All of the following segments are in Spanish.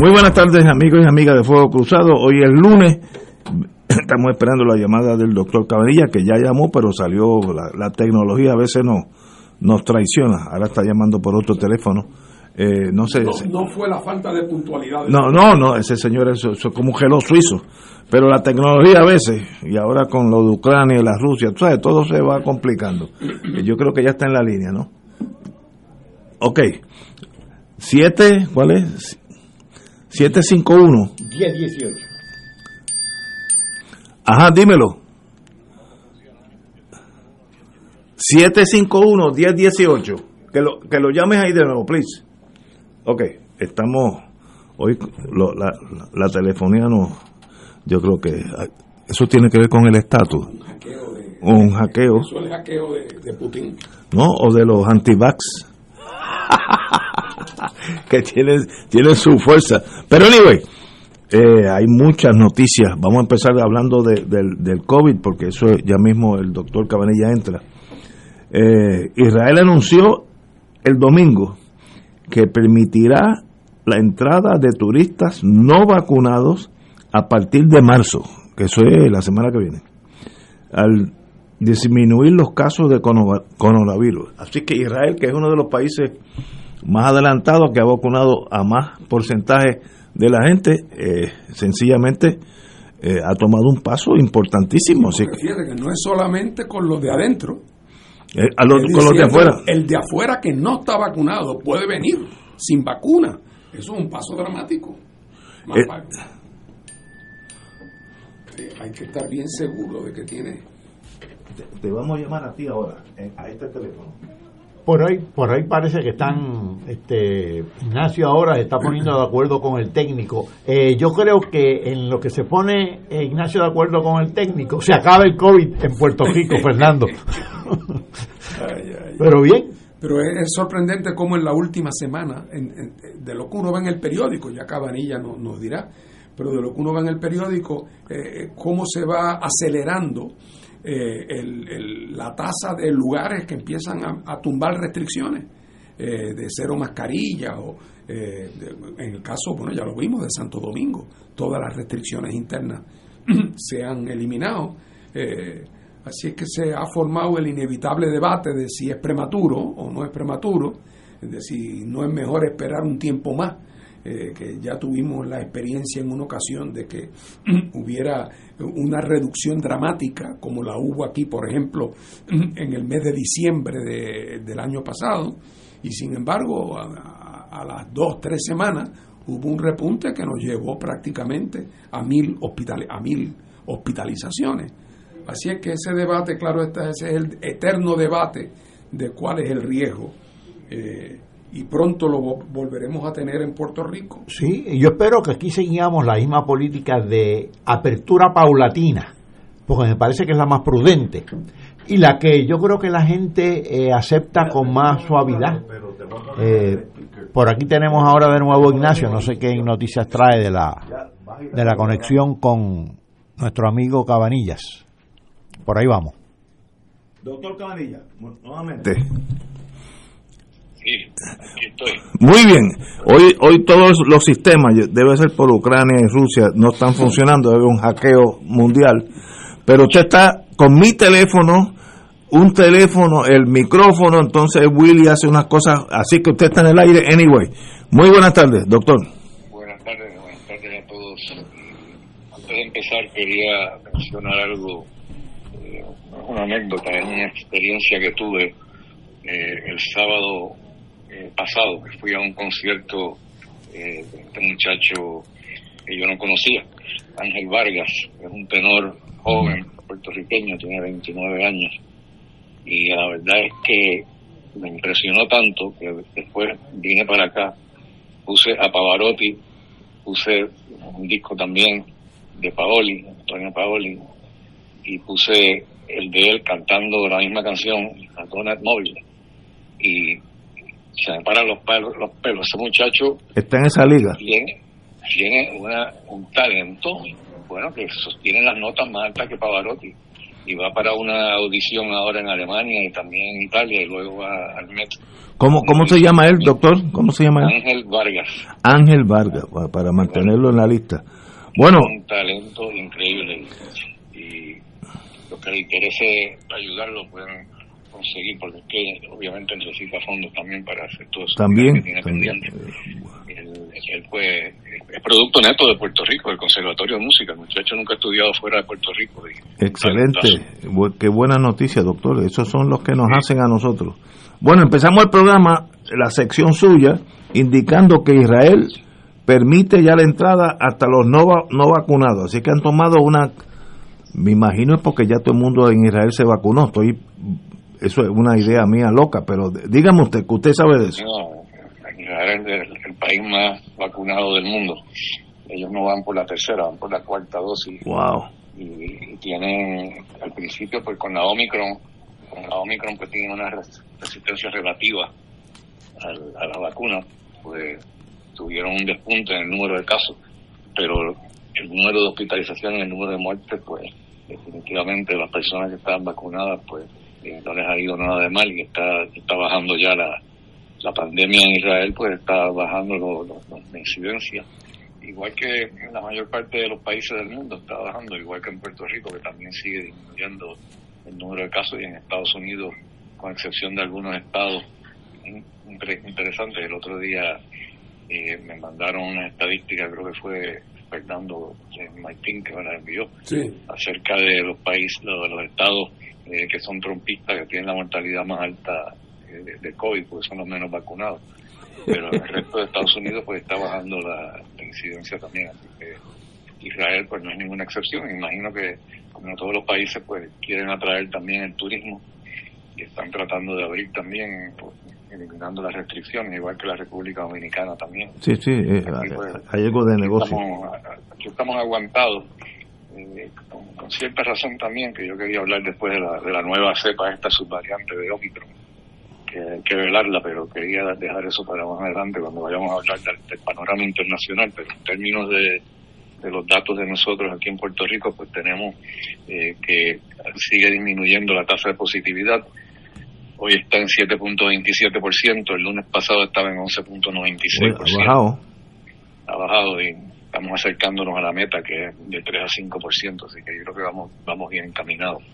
Muy buenas tardes amigos y amigas de Fuego Cruzado. Hoy es lunes, estamos esperando la llamada del doctor Cabanilla que ya llamó pero salió, la, tecnología a veces no, nos traiciona, ahora está llamando por otro teléfono. Eh, no sé. No, fue la falta de puntualidad. no, no, no, ese señor es, como un gelo suizo. Pero la tecnología a veces, y ahora con lo de Ucrania y la Rusia, todo se va complicando. Yo creo que ya está en la línea, ¿no? Ok. Siete, ¿cuál es? 751. 1018. Ajá, dímelo. 751-1018. Que lo, que lo llames ahí de nuevo, please. Ok, estamos. Hoy la, la, telefonía no. Yo creo que eso tiene que ver con el estatus. Un hackeo. De, un hackeo. Eso es el hackeo de, de Putin. No, o de los antivax. que tienen, tienen su fuerza. Pero anyway, eh, hay muchas noticias. Vamos a empezar hablando de, del, del COVID, porque eso ya mismo el doctor Cabanilla entra. Eh, Israel anunció el domingo que permitirá la entrada de turistas no vacunados a partir de marzo, que eso es la semana que viene, al disminuir los casos de coronavirus. Así que Israel, que es uno de los países más adelantado, que ha vacunado a más porcentaje de la gente, eh, sencillamente eh, ha tomado un paso importantísimo. Así que, que no es solamente con los de adentro, eh, con los de afuera. El de afuera que no está vacunado puede venir sin vacuna. Eso es un paso dramático. hay que estar bien seguro de que tiene. te vamos a llamar a ti ahora, a este teléfono. Por ahí, por ahí parece que están, este, Ignacio ahora se está poniendo de acuerdo con el técnico. Eh, yo creo que en lo que se pone eh, Ignacio de acuerdo con el técnico, se acaba el COVID en Puerto Rico, Fernando. Pero bien. Pero es, sorprendente cómo en la última semana, de lo que uno ve en el periódico, ya Cabanilla nos, nos dirá, pero de lo que uno ve en el periódico, eh, cómo se va acelerando eh, el, la tasa de lugares que empiezan a, tumbar restricciones eh, de cero mascarilla o eh, en el caso, bueno, ya lo vimos de Santo Domingo, todas las restricciones internas se han eliminado. así es que se ha formado el inevitable debate de si es prematuro o no es prematuro, de si no es mejor esperar un tiempo más eh, que ya tuvimos la experiencia en una ocasión de que hubiera una reducción dramática, como la hubo aquí, por ejemplo, en el mes de diciembre del año pasado, y sin embargo, a, las dos, tres semanas, hubo un repunte que nos llevó prácticamente a mil, a mil hospitalizaciones. Así es que ese debate, claro, ese es el eterno debate de cuál es el riesgo. Eh, y pronto lo volveremos a tener en Puerto Rico. Sí, yo espero que aquí seguimos la misma política de apertura paulatina, porque me parece que es la más prudente y la que yo creo que la gente eh, acepta con más suavidad. Eh, por aquí tenemos ahora de nuevo Ignacio, no sé qué noticias trae de la, de la conexión con nuestro amigo Cabanillas. Por ahí vamos. Doctor Cabanillas, nuevamente. Muy bien. Hoy, hoy todos los sistemas, debe ser por Ucrania y Rusia, no están funcionando, debe un hackeo mundial. Pero usted está con mi teléfono, un teléfono, el micrófono, entonces Willy hace unas cosas, así que usted está en el aire. Anyway, muy buenas tardes, doctor. Buenas tardes, buenas tardes a todos. Antes de empezar quería mencionar algo, eh, una anécdota, una experiencia que tuve eh, el sábado eh, pasado, que fui a un concierto eh, de este muchacho que yo no conocía, Ángel Vargas, es un tenor joven, puertorriqueño, tiene 29 años, y la verdad es que me impresionó tanto que después vine para acá, puse a Pavarotti, puse un disco también de Paoli, Antonio Paoli, y puse el de él cantando la misma canción, la Donut Móvil. Y se me paran los pelos, los pelos. Ese muchacho está en esa liga. Tiene, tiene una, un talento, bueno, que sostiene las notas más altas que Pavarotti. Y va para una audición ahora en Alemania y también en Italia y luego va al Met. ¿Cómo, cómo se llama él, doctor? ¿Cómo se llama él? Ángel Vargas. Ángel Vargas, para mantenerlo en la lista. Bueno. Un talento increíble. Y los que le interese ayudarlo pueden conseguir, porque obviamente necesita fondos también para hacer todo eso. También. Que también. Él, él fue, es producto neto de Puerto Rico, del Conservatorio de Música. El muchacho nunca ha estudiado fuera de Puerto Rico. Y, Excelente. Qué buena noticia, doctor. Esos son los que nos hacen a nosotros. Bueno, empezamos el programa, la sección suya, indicando que Israel permite ya la entrada hasta los no, va- no vacunados. Así que han tomado una, me imagino es porque ya todo el mundo en Israel se vacunó. Estoy, eso es una idea mía loca, pero dígame usted, que usted sabe de eso. No, es el, el país más vacunado del mundo. Ellos no van por la tercera, van por la cuarta dosis. Wow. Y, y tienen, al principio, pues con la Omicron, con la Omicron pues tienen una res- resistencia relativa al- a la vacuna, pues tuvieron un despunte en el número de casos, pero el número de hospitalizaciones, el número de muertes, pues definitivamente las personas que estaban vacunadas, pues no les ha ido nada de mal y está, está bajando ya la, la pandemia en Israel, pues está bajando lo- lo- lo- la incidencia. Igual que en la mayor parte de los países del mundo está bajando, igual que en Puerto Rico, que también sigue disminuyendo el número de casos, y en Estados Unidos, con excepción de algunos estados in- inter- interesantes. El otro día eh, me mandaron una estadística, creo que fue Fernando eh, Martín que me la envió, Sí. acerca de los países, de los estados eh, que son trompistas, que tienen la mortalidad más alta eh, de, de COVID, porque son los menos vacunados. Pero en el resto de Estados Unidos pues está bajando la, la incidencia también. Así que Israel pues no es ninguna excepción. Imagino que como todos los países pues quieren atraer también el turismo y están tratando de abrir también, pues, eliminando las restricciones, igual que la República Dominicana también. Sí, sí, eh, Aquí, pues, hay algo de negocio. Estamos, aquí estamos aguantados, eh, con, con cierta razón también, que yo quería hablar después de la, de la nueva cepa, esta subvariante de Omicron, que hay que velarla, pero quería dejar eso para más adelante cuando vayamos a hablar del, del panorama internacional, pero en términos de, de los datos de nosotros aquí en Puerto Rico, pues tenemos eh, que sigue disminuyendo la tasa de positividad. Hoy está en 7.27%, el lunes pasado estaba en Uy, 11.96% ha bajado. ha bajado y estamos acercándonos a la meta que es de 3 a 5%, así que yo creo que vamos, vamos bien encaminados.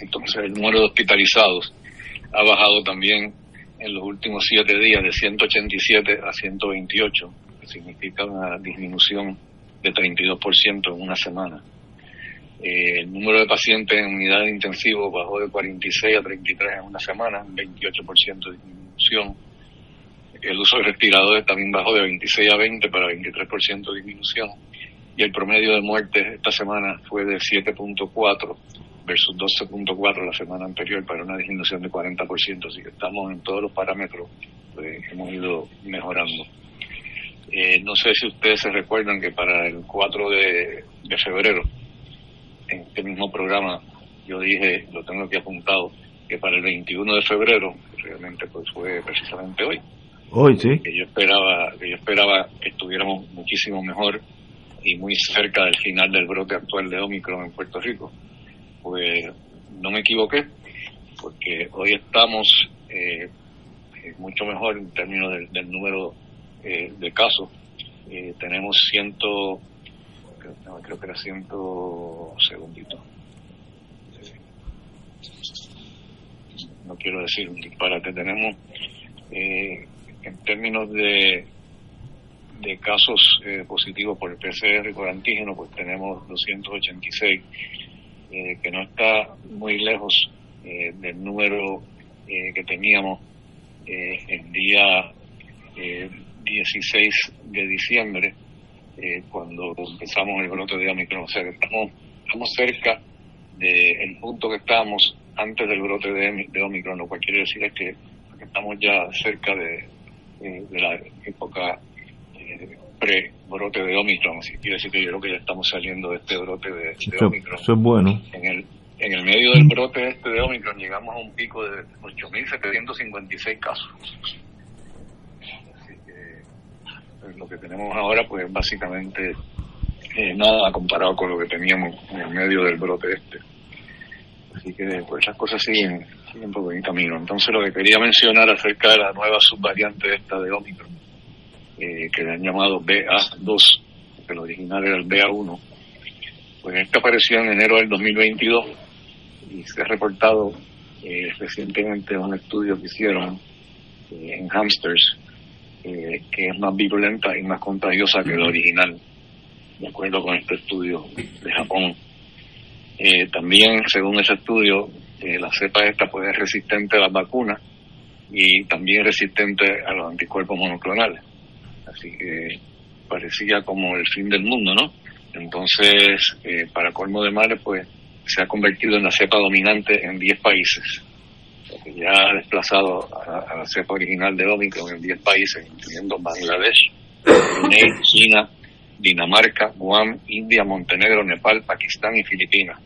Entonces el número de hospitalizados ha bajado también en los últimos 7 días de 187 a 128, que significa una disminución de 32% en una semana. Eh, el número de pacientes en unidad intensivo bajó de 46 a 33 en una semana, un 28% de disminución el uso de respiradores también bajó de 26 a 20 para 23% de disminución y el promedio de muertes esta semana fue de 7.4 versus 12.4 la semana anterior para una disminución de 40%, así que estamos en todos los parámetros, pues, hemos ido mejorando. Eh, no sé si ustedes se recuerdan que para el 4 de, de febrero, en este mismo programa, yo dije, lo tengo aquí apuntado, que para el 21 de febrero, realmente pues fue precisamente hoy, Hoy sí. que yo esperaba que yo esperaba que estuviéramos muchísimo mejor y muy cerca del final del brote actual de Omicron en Puerto Rico. Pues no me equivoqué, porque hoy estamos eh, mucho mejor en términos del, número de casos. tenemos ciento, creo que era ciento, segundito. no quiero decir un disparate, tenemos en términos de, de casos eh, positivos por el PCR por antígeno, pues tenemos 286, eh, que no está muy lejos eh, del número que teníamos el día 16 de diciembre, cuando empezamos el brote de Omicron. O sea que estamos, estamos cerca del punto que estábamos antes del brote de, de Omicron, lo cual quiere decir es que estamos ya cerca de, de la época pre-brote de Omicron, así quiere decir que yo creo que ya estamos saliendo de este brote de, Omicron. Eso es bueno. En el, en el medio del brote este de Omicron llegamos a un pico de 8.756 casos. Así que pues, lo que tenemos ahora pues básicamente eh, nada comparado con lo que teníamos en el medio del brote este. Así que pues las cosas siguen, por buen camino. Entonces lo que quería mencionar acerca de la nueva subvariante esta de Omicron eh, que le han llamado BA2, que el original era el BA1. Pues esta apareció en enero del 2022 y se ha reportado eh, recientemente un estudio que hicieron eh, en hamsters que es más virulenta y más contagiosa que el original, de acuerdo con este estudio de Japón. también, según ese estudio, la cepa esta puede ser resistente a las vacunas y también resistente a los anticuerpos monoclonales así que parecía como el fin del mundo, ¿no? Entonces, eh, para colmo de males, pues se ha convertido en la cepa dominante en 10 países. Ya ha desplazado a, la cepa original de Omicron en 10 países, incluyendo Bangladesh, China, Dinamarca, Guam, India, Montenegro, Nepal, Pakistán y Filipinas.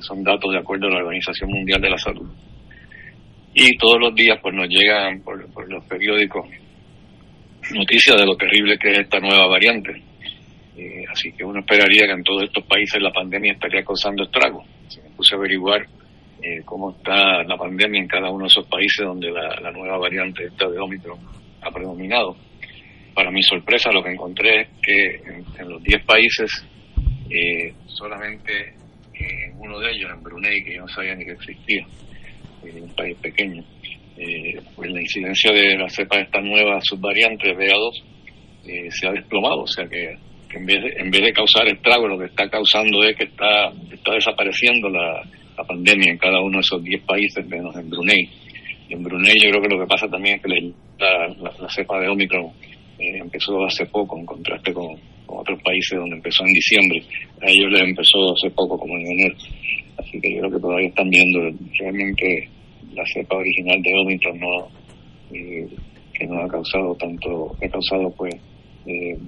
Son datos de acuerdo a la Organización Mundial de la Salud. Y todos los días pues nos llegan por los periódicos noticia de lo terrible que es esta nueva variante. Eh, así que uno esperaría que en todos estos países la pandemia estaría causando estragos. Si me puse a averiguar eh, cómo está la pandemia en cada uno de esos países donde la, nueva variante esta de Omicron ha predominado. Para mi sorpresa lo que encontré es que en, los 10 países, eh, solamente en uno de ellos, en Brunei, que yo no sabía ni que existía, un país pequeño, eh, pues la incidencia de la cepa de esta nueva subvariante BA2 eh, se ha desplomado, o sea que, en, vez de, en vez de causar estrago, lo que está causando es que está, está desapareciendo la, pandemia en cada uno de esos 10 países, menos en Brunei. En Brunei yo creo que lo que pasa también es que la, cepa de Omicron eh, empezó hace poco, en contraste con, otros países donde empezó en diciembre. A ellos les empezó hace poco, como en enero. Así que yo creo que todavía están viendo realmente la cepa original de Omicron no eh, que no ha causado tanto ha causado pues eh,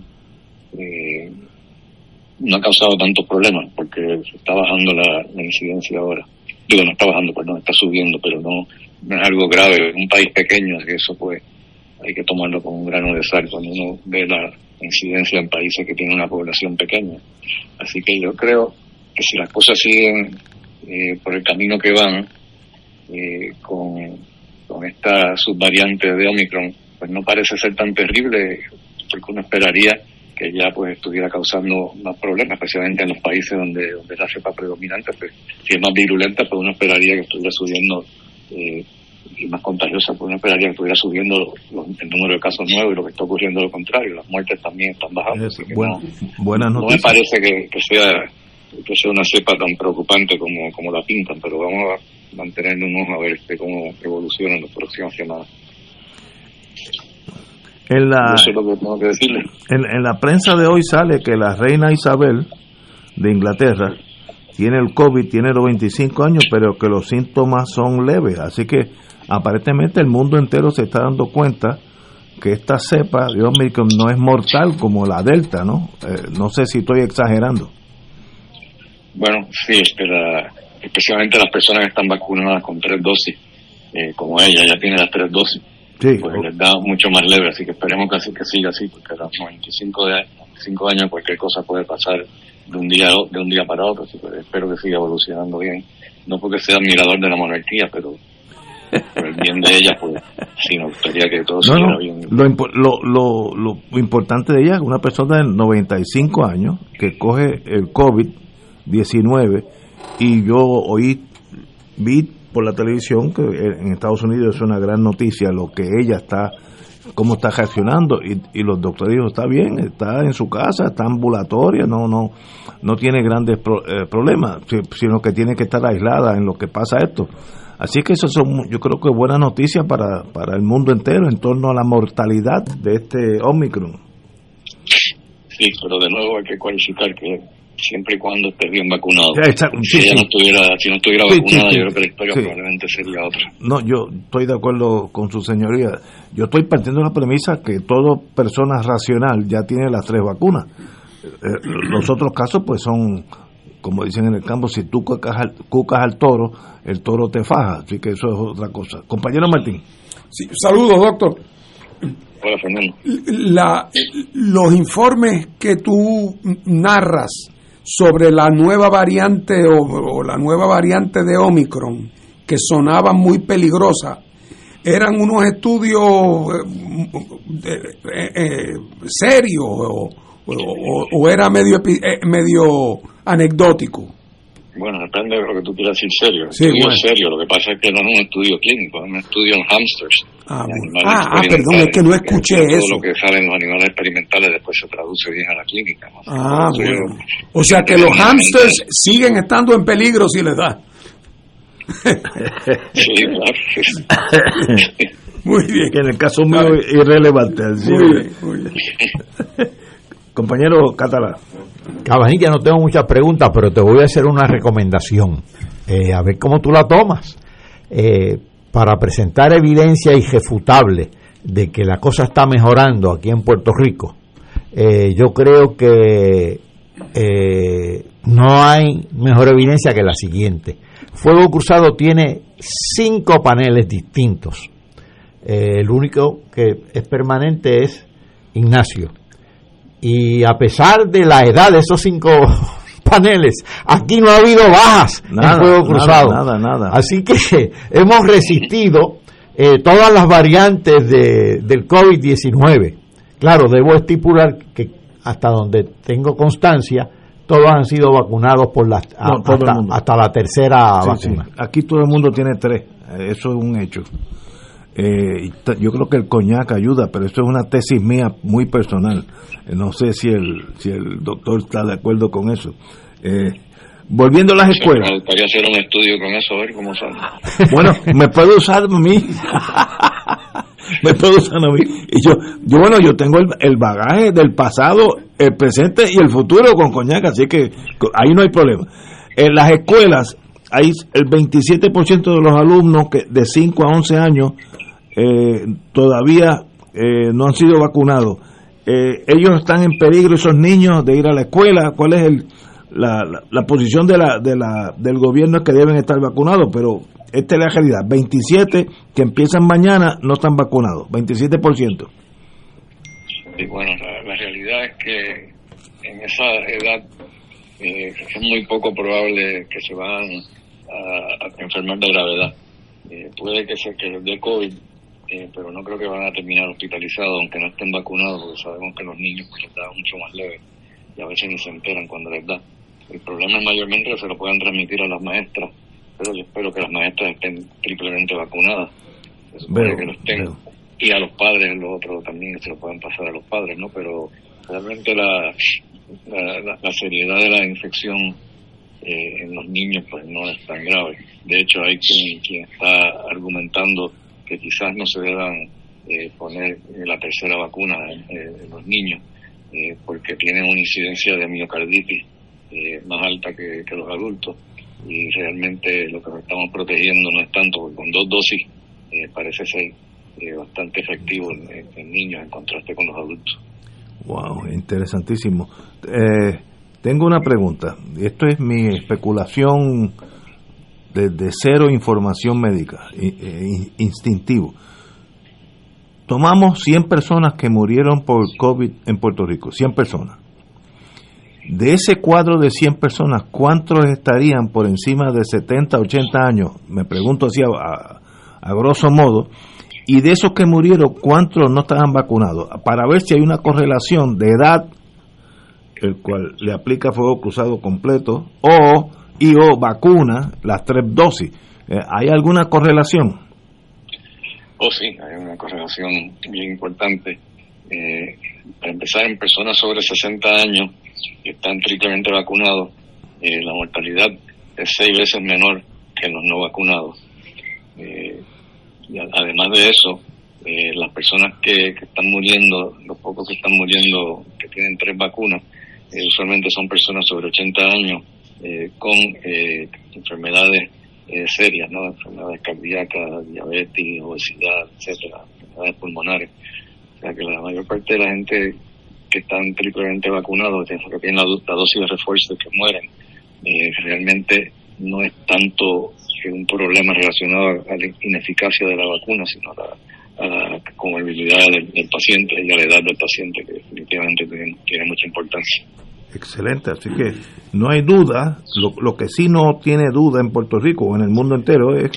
eh, no ha causado tantos problemas porque se está bajando la, incidencia ahora digo no está bajando perdón está subiendo pero no, es algo grave en un país pequeño que eso pues hay que tomarlo con un grano de sal cuando uno ve la incidencia en países que tienen una población pequeña. Así que yo creo que si las cosas siguen por el camino que van eh, con, con esta subvariante de Omicron, pues no parece ser tan terrible, porque uno esperaría que ya pues estuviera causando más problemas, especialmente en los países donde, donde la cepa predominante, pues si es más virulenta, pues uno esperaría que estuviera subiendo eh, y más contagiosa, pues uno esperaría que estuviera subiendo el número de casos nuevos y lo que está ocurriendo lo contrario, las muertes también están bajando. buenas no me parece que, que sea que sea una cepa tan preocupante como, como la pintan, pero vamos a mantenernos a ver este, cómo evoluciona en las próximas semanas. En la, decirle. En, la prensa de hoy sale que la reina Isabel de Inglaterra tiene el COVID, tiene los 25 años, pero que los síntomas son leves. Así que aparentemente el mundo entero se está dando cuenta que esta cepa de Omicron no es mortal como la Delta, ¿no? Eh, no sé si estoy exagerando. Bueno, sí, especialmente las personas que están vacunadas con tres dosis, eh, como ella, ya tiene las tres dosis, pues les da mucho más leve, así que esperemos que así que siga así, porque a los 95 de, años cualquier cosa puede pasar de un día de un día para otro, así que espero que siga evolucionando bien. No porque sea admirador de la monarquía, pero por el bien de ella, pues sí, me gustaría que todo siguiera bien. Lo, lo, lo, lo, importante de ella es una persona de 95 años que coge el COVID-19 y yo oí, vi por la televisión que en Estados Unidos es una gran noticia lo que ella está cómo está reaccionando y, y los doctores dijo está bien está en su casa está ambulatoria no no no tiene grandes eh, problemas sino que tiene que estar aislada en lo que pasa esto así que eso son yo creo que buenas noticias para para el mundo entero en torno a la mortalidad de este Omicron sí pero de nuevo hay que cualificar que siempre y cuando esté bien vacunado. si ella no estuviera, si no estuviera vacunada, yo creo que la historia probablemente sería otra. No, yo estoy de acuerdo con su señoría. Yo estoy partiendo de la premisa que toda persona racional ya tiene las tres vacunas. Eh, los otros casos, pues son, como dicen en el campo, si tú cucas al, cucas al toro, el toro te faja. Así que eso es otra cosa. Compañero Martín. Sí, saludos, doctor. Hola, Fernando. La, los informes que tú narras sobre la nueva variante o, la nueva variante de Omicron, que sonaba muy peligrosa, eran unos estudios eh, eh, eh, serios o, era medio, medio anecdótico. Bueno, depende de lo que tú quieras decir serio. Sí, estudio serio, lo que pasa es que no es un estudio clínico, es un estudio en hamsters. Ah, ah, ah, perdón, es que no escuché eso. Todo lo que salen los animales experimentales después se traduce bien a la clínica. Ah, bueno. o sea que los hamsters siguen estando en peligro si les da. sí, claro. muy bien. Que en el caso mío es irrelevante. Muy bien, muy bien. Compañero Catalá. Cabanilla, no tengo muchas preguntas, pero te voy a hacer una recomendación. Eh, a ver cómo tú la tomas. Eh, para presentar evidencia irrefutable de que la cosa está mejorando aquí en Puerto Rico, eh, yo creo que no hay mejor evidencia que la siguiente. Fuego Cruzado tiene cinco paneles distintos. el único que es permanente es Ignacio y a pesar de la edad de esos cinco paneles, aquí no ha habido bajas en fuego cruzado. Nada, nada, Así que hemos resistido eh, todas las variantes de, del COVID-19. Claro, debo estipular que hasta donde tengo constancia, todos han sido vacunados por la, hasta, la tercera vacuna. Aquí todo el mundo tiene tres, eso es un hecho. Eh, yo creo que el coñac ayuda, pero eso es una tesis mía muy personal. Eh, no sé si el, si el doctor está de acuerdo con eso. Eh, volviendo a las escuelas. Me gustaría hacer un estudio con eso, a ver cómo sale. Bueno, me puede usar a mí. me puede usar a mí. Y yo, yo bueno, yo tengo el, el, bagaje del pasado, el presente y el futuro con coñac, así que ahí no hay problema. En las escuelas hay el 27% de los alumnos que de 5 a 11 años eh, todavía eh, no han sido vacunados. Eh, ellos están en peligro, esos niños, de ir a la escuela. ¿Cuál es el, la, la, posición de la, de la, del gobierno? Es que deben estar vacunados, pero esta es la realidad. 27 que empiezan mañana no están vacunados, 27%. Y bueno, la, realidad es que en esa edad es muy poco probable que se van a, enfermar de gravedad. puede que sea que les dé COVID, eh, pero no creo que van a terminar hospitalizados aunque no estén vacunados, porque sabemos que los niños pues les da mucho más leve y a veces ni se enteran cuando les da. El problema es mayormente que se lo puedan transmitir a las maestras, pero yo espero que las maestras estén triplemente vacunadas. que lo estén. Y a los padres, los otros también se lo pueden pasar a los padres, ¿no? Pero realmente la, la, seriedad de la infección eh, en los niños pues no es tan grave. De hecho, hay quien, quien está argumentando que quizás no se deban eh, poner la tercera vacuna en, los niños, eh, porque tienen una incidencia de miocarditis eh, más alta que, los adultos y realmente lo que nos estamos protegiendo no es tanto, porque con dos dosis parece ser bastante efectivo en, niños en contraste con los adultos. Wow, interesantísimo. tengo una pregunta, esto es mi especulación desde cero información médica, e, instintivo. Tomamos 100 personas que murieron por COVID en Puerto Rico, 100 personas. De ese cuadro de 100 personas, ¿cuántos estarían por encima de 70, 80 años? Me pregunto así a, a grosso modo, y de esos que murieron, ¿cuántos no estaban vacunados? Para ver si hay una correlación de edad, el cual le aplica fuego cruzado completo, o y o vacuna, las tres dosis. Eh, ¿Hay alguna correlación? Oh, sí, hay una correlación bien importante. Eh, para empezar, en personas sobre 60 años que están triplemente vacunados, eh, la mortalidad es seis veces menor que los no vacunados. Eh, y además de eso, eh, las personas que, están muriendo, los pocos que están muriendo que tienen tres vacunas, usualmente son personas sobre 80 años con enfermedades serias, ¿no? enfermedades cardíacas, diabetes, obesidad, etcétera, enfermedades pulmonares. O sea que la mayor parte de la gente que están triplemente vacunados, que tienen la, la dosis de refuerzo que mueren, realmente no es tanto un problema relacionado a la ineficacia de la vacuna, sino a la, comorbilidad del, paciente y a la edad del paciente, que definitivamente tiene, mucha importancia. Excelente, así que no hay duda, lo, lo, que sí no tiene duda en Puerto Rico o en el mundo entero es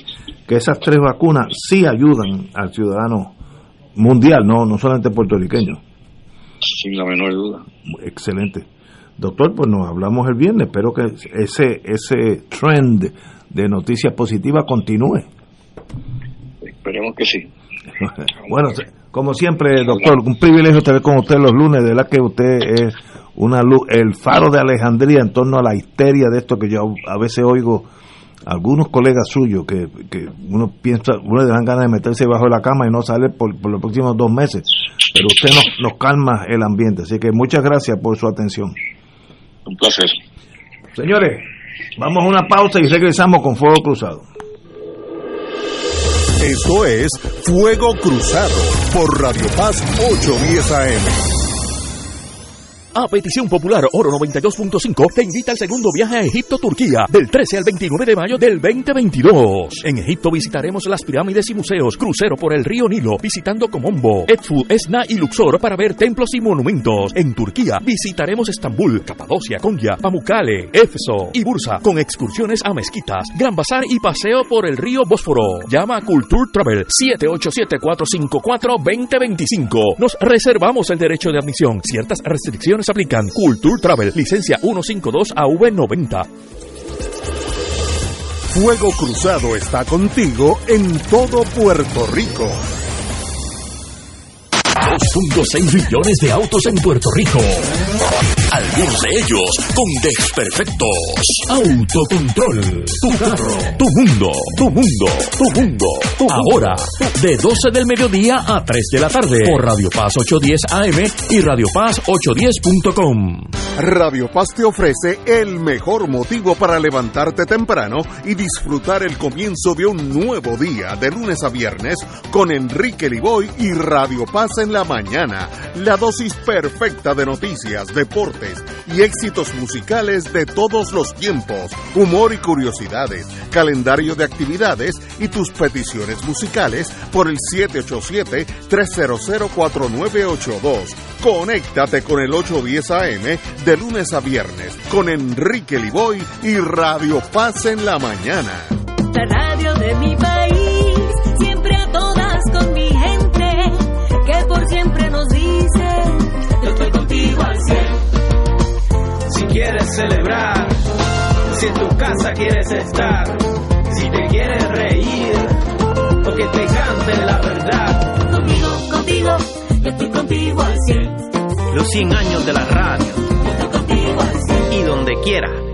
que esas tres vacunas sí ayudan al ciudadano mundial, no, no solamente puertorriqueño. Sin la menor duda. Excelente. Doctor, pues nos hablamos el viernes, espero que ese, ese trend de noticias positivas continúe. Esperemos que sí. bueno, como siempre, doctor, un privilegio estar con usted los lunes, de verdad que usted es una luz, el faro de Alejandría en torno a la histeria de esto que yo a veces oigo algunos colegas suyos que, que uno piensa, uno le dan ganas de meterse bajo la cama y no sale por, por los próximos dos meses, pero usted nos, nos calma el ambiente, así que muchas gracias por su atención. Un placer. Señores, Vamos a una pausa y regresamos con Fuego Cruzado. Esto es Fuego Cruzado por Radio Paz 810 AM. A petición popular, Oro 92.5 te invita al segundo viaje a Egipto, Turquía, del 13 al 29 de mayo del 2022. En Egipto visitaremos las pirámides y museos, crucero por el río Nilo, visitando Comombo, Edfu, Esna y Luxor para ver templos y monumentos. En Turquía visitaremos Estambul, Capadocia, Konya, Pamukkale, Éfeso y Bursa, con excursiones a mezquitas, Gran Bazar y paseo por el río Bósforo. Llama a Culture Travel 787-454-2025. Nos reservamos el derecho de admisión. Ciertas restricciones aplican. Culture Travel, licencia 152AV90. Fuego Cruzado está contigo en todo Puerto Rico. 2.6 millones de autos en Puerto Rico. Algunos de ellos con desperfectos. Autocontrol. Tu carro. Tu mundo. Tu mundo. Tu mundo. Ahora, de 12 del mediodía a 3 de la tarde. Por Radio Paz 810 AM y Radio Paz 810.com. Radio Paz te ofrece el mejor motivo para levantarte temprano y disfrutar el comienzo de un nuevo día de lunes a viernes con Enrique Liboy y Radio Paz en la mañana. La dosis perfecta de noticias, y éxitos musicales de todos los tiempos, humor y curiosidades, calendario de actividades y tus peticiones musicales por el 787-300-4982. Conéctate con el 810 AM de lunes a viernes con Enrique Liboy y Radio Paz en la mañana. La radio de mi país, celebrar, si en tu casa quieres estar, si te quieres reír, o que te cante la verdad. Contigo, contigo, yo estoy contigo al cielo. Los 100 años de la radio. Yo estoy contigo al cielo. Y donde quiera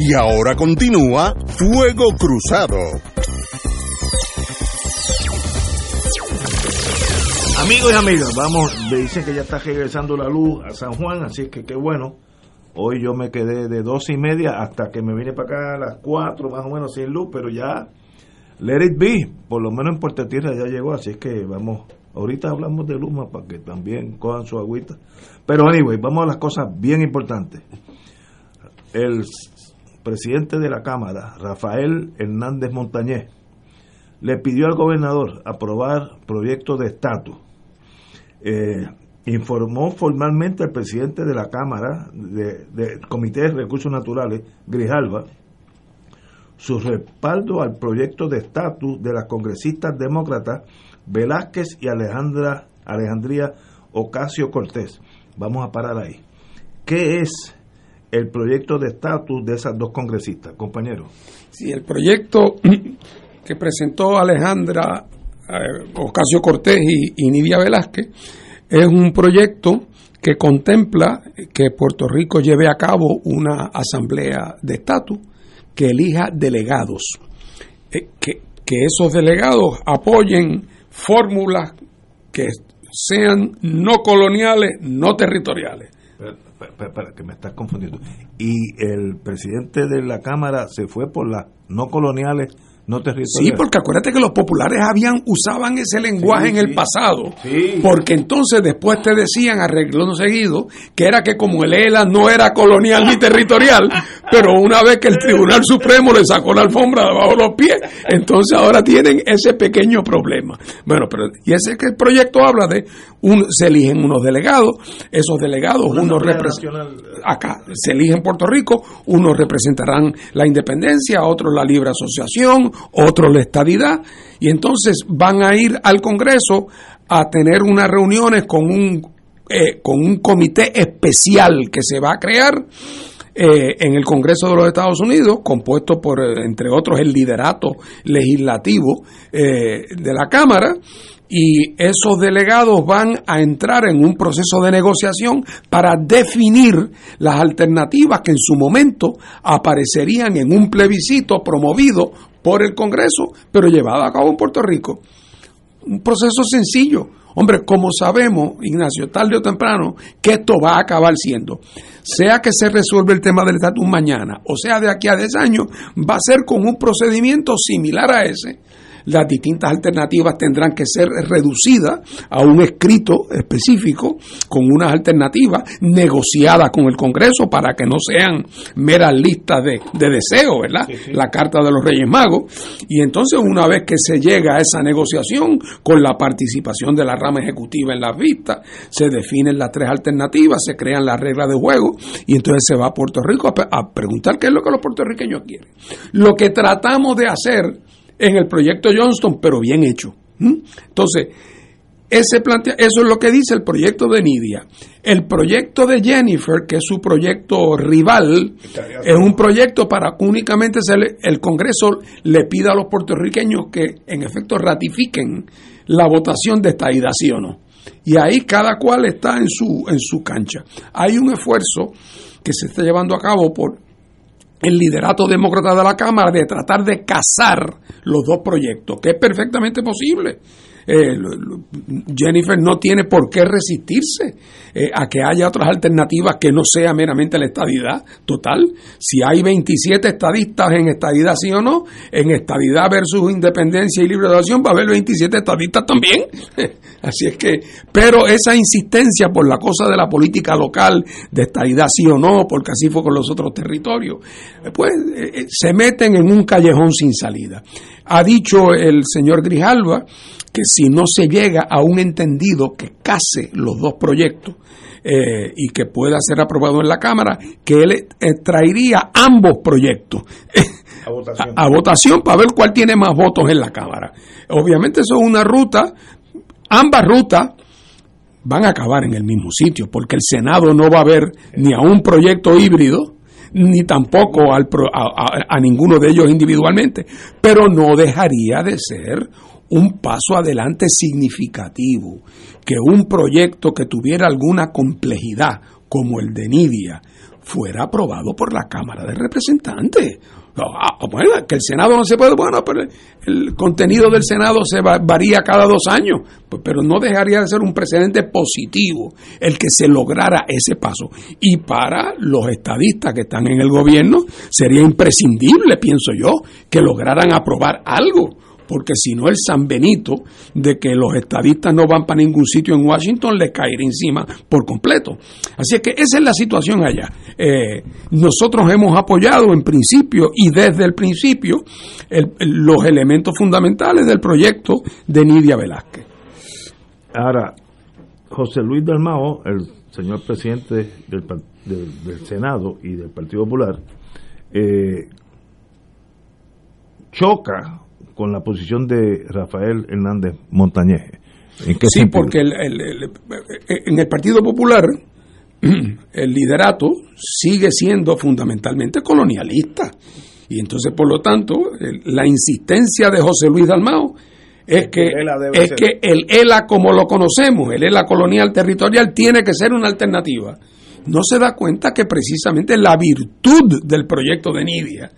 Y ahora continúa Fuego Cruzado. Amigos y amigas, vamos, me dicen que ya está regresando la luz a San Juan, así que qué bueno. Hoy yo me quedé de dos y media hasta que me vine para acá a las cuatro más o menos sin luz, pero ya let it be, por lo menos en Puerto Tierra ya llegó, así que vamos, ahorita hablamos de Luma para que también cojan su agüita. Pero anyway, vamos a las cosas bien importantes. El presidente de la Cámara, Rafael Hernández Montañez, le pidió al gobernador aprobar proyectos de estatus. Eh, informó formalmente al presidente de la Cámara del Comité de Recursos Naturales, Grijalva, su respaldo al proyecto de estatus de las congresistas demócratas Velázquez y Alejandra, Alejandría Ocasio Cortés. Vamos a parar ahí. ¿Qué es el proyecto de estatus de esas dos congresistas, compañero? Sí, el proyecto que presentó Alejandra eh, Ocasio Cortés y, y Nidia Velázquez es un proyecto que contempla que Puerto Rico lleve a cabo una asamblea de estatus que elija delegados, eh, que, que esos delegados apoyen fórmulas que sean no coloniales, no territoriales. Espera, que me estás confundiendo. Y el presidente de la Cámara se fue por las no coloniales, no territoriales. Sí, porque acuérdate que los populares habían usaban ese lenguaje Sí, en el sí. pasado, Sí. porque entonces después te decían arreglón seguido que era que como el ELA no era colonial ni territorial, pero una vez que el Tribunal Supremo le sacó la alfombra debajo de los pies, entonces ahora tienen ese pequeño problema. Bueno, pero y ese que el proyecto habla de un, se eligen unos delegados, esos delegados Una unos representan Nacional. acá se elige en Puerto Rico, unos representarán la independencia, otros la libre asociación, otros la estadidad, y entonces van a ir al Congreso a tener unas reuniones con un, eh, con un comité especial que se va a crear eh, en el Congreso de los Estados Unidos, compuesto por, eh, entre otros, el liderato legislativo eh, de la Cámara, y esos delegados van a entrar en un proceso de negociación para definir las alternativas que en su momento aparecerían en un plebiscito promovido por el Congreso, pero llevado a cabo en Puerto Rico. Un proceso sencillo. Hombre, como sabemos, Ignacio, tarde o temprano, que esto va a acabar siendo, sea que se resuelva el tema del estatus mañana, o sea de aquí a 10 años, va a ser con un procedimiento similar a ese. Las distintas alternativas tendrán que ser reducidas a un escrito específico con unas alternativas negociadas con el Congreso para que no sean meras listas de, de deseos, ¿verdad? La Carta de los Reyes Magos. Y entonces una vez que se llega a esa negociación con la participación de la rama ejecutiva en las vistas, se definen las tres alternativas, se crean las reglas de juego y entonces se va a Puerto Rico a, a preguntar qué es lo que los puertorriqueños quieren. Lo que tratamos de hacer en el proyecto Johnston, pero bien hecho. ¿Mm? Entonces, ese plantea, eso es lo que dice el proyecto de Nidia. El proyecto de Jennifer, que es su proyecto rival, es un proyecto para que únicamente se le- el Congreso le pida a los puertorriqueños que en efecto ratifiquen la votación de esta ida, sí o no. Y ahí cada cual está en su, en su cancha. Hay un esfuerzo que se está llevando a cabo por el liderato demócrata de la Cámara de tratar de casar los dos proyectos, que es perfectamente posible. Eh, Jennifer no tiene por qué resistirse eh, a que haya otras alternativas que no sea meramente la estadidad total. Si hay 27 estadistas en estadidad, sí o no, en estadidad versus independencia y libre asociación va a haber 27 estadistas también. Así es que, pero esa insistencia por la cosa de la política local, de estadidad sí o no, porque así fue con los otros territorios, eh, pues se meten en un callejón sin salida. Ha dicho el señor Grijalva que si no se llega a un entendido que case los dos proyectos eh, y que pueda ser aprobado en la Cámara, que él eh, traería ambos proyectos A votación. a, a votación para ver cuál tiene más votos en la Cámara. Obviamente eso es una ruta, ambas rutas van a acabar en el mismo sitio, porque el Senado no va a ver ni a un proyecto híbrido, ni tampoco al pro- a, a- a ninguno de ellos individualmente, pero no dejaría de ser un paso adelante significativo, que un proyecto que tuviera alguna complejidad, como el de Nidia, fuera aprobado por la Cámara de Representantes. Ah, bueno, que el Senado no se puede, bueno, pero el contenido del Senado se va- varía cada dos años, Pues, pero no dejaría de ser un precedente positivo el que se lograra ese paso. Y para los estadistas que están en el gobierno sería imprescindible, pienso yo, que lograran aprobar algo porque si no el San Benito de que los estadistas no van para ningún sitio en Washington le caería encima por completo. Así es que esa es la situación allá. Eh, nosotros hemos apoyado en principio y desde el principio los elementos fundamentales del proyecto de Nidia Velázquez. Ahora, José Luis Dalmao, el señor presidente del Senado y del Partido Popular, eh, choca con la posición de Rafael Hernández Montañez. ¿En qué Sí, sentido? porque el- el- el- en el Partido Popular el liderato sigue siendo fundamentalmente colonialista. Y entonces, por lo tanto, la insistencia de José Luis Dalmao es que, es ser. que el ELA como lo conocemos, el ELA colonial territorial, tiene que ser una alternativa. No se da cuenta que precisamente la virtud del proyecto de Nidia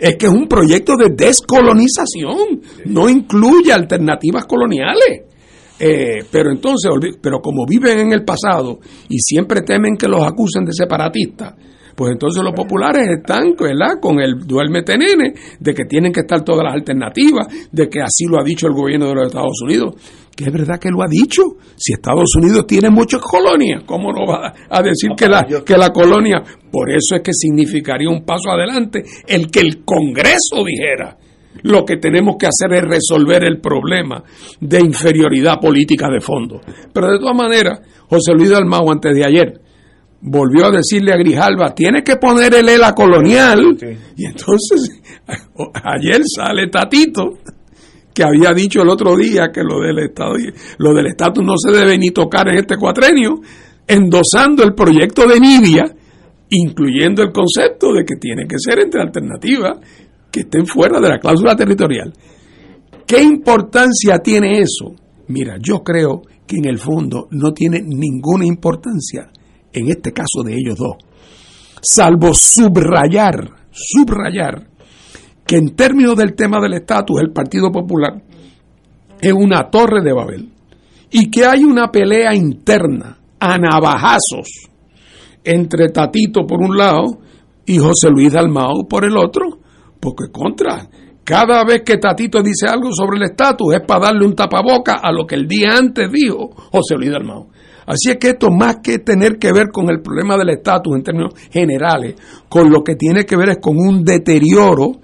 es que es un proyecto de descolonización, no incluye alternativas coloniales. Eh, pero entonces, pero como viven en el pasado y siempre temen que los acusen de separatistas, pues entonces los populares están ¿verdad? con el duérmete nene de que tienen que estar todas las alternativas, de que así lo ha dicho el gobierno de los Estados Unidos. Que es verdad que lo ha dicho. Si Estados Unidos tiene muchas colonias, ¿cómo no va a decir que la, que la colonia? Por eso es que significaría un paso adelante el que el Congreso dijera lo que tenemos que hacer es resolver el problema de inferioridad política de fondo. Pero de todas maneras, José Luis Dalmau antes de ayer volvió a decirle a Grijalva, tiene que poner el ELA colonial. Y entonces, ayer sale Tatito, que había dicho el otro día que lo del Estado, lo del estatus no se debe ni tocar en este cuatrenio, endosando el proyecto de Nidia, incluyendo el concepto de que tiene que ser entre alternativas que estén fuera de la cláusula territorial. ¿Qué importancia tiene eso? Mira, yo creo que en el fondo no tiene ninguna importancia en este caso de ellos dos, salvo subrayar, subrayar que en términos del tema del estatus el Partido Popular es una torre de Babel y que hay una pelea interna a navajazos entre Tatito por un lado y José Luis Dalmao por el otro, porque contra, cada vez que Tatito dice algo sobre el estatus es para darle un tapaboca a lo que el día antes dijo José Luis Dalmao. Así es que esto más que tener que ver con el problema del estatus en términos generales, con lo que tiene que ver es con un deterioro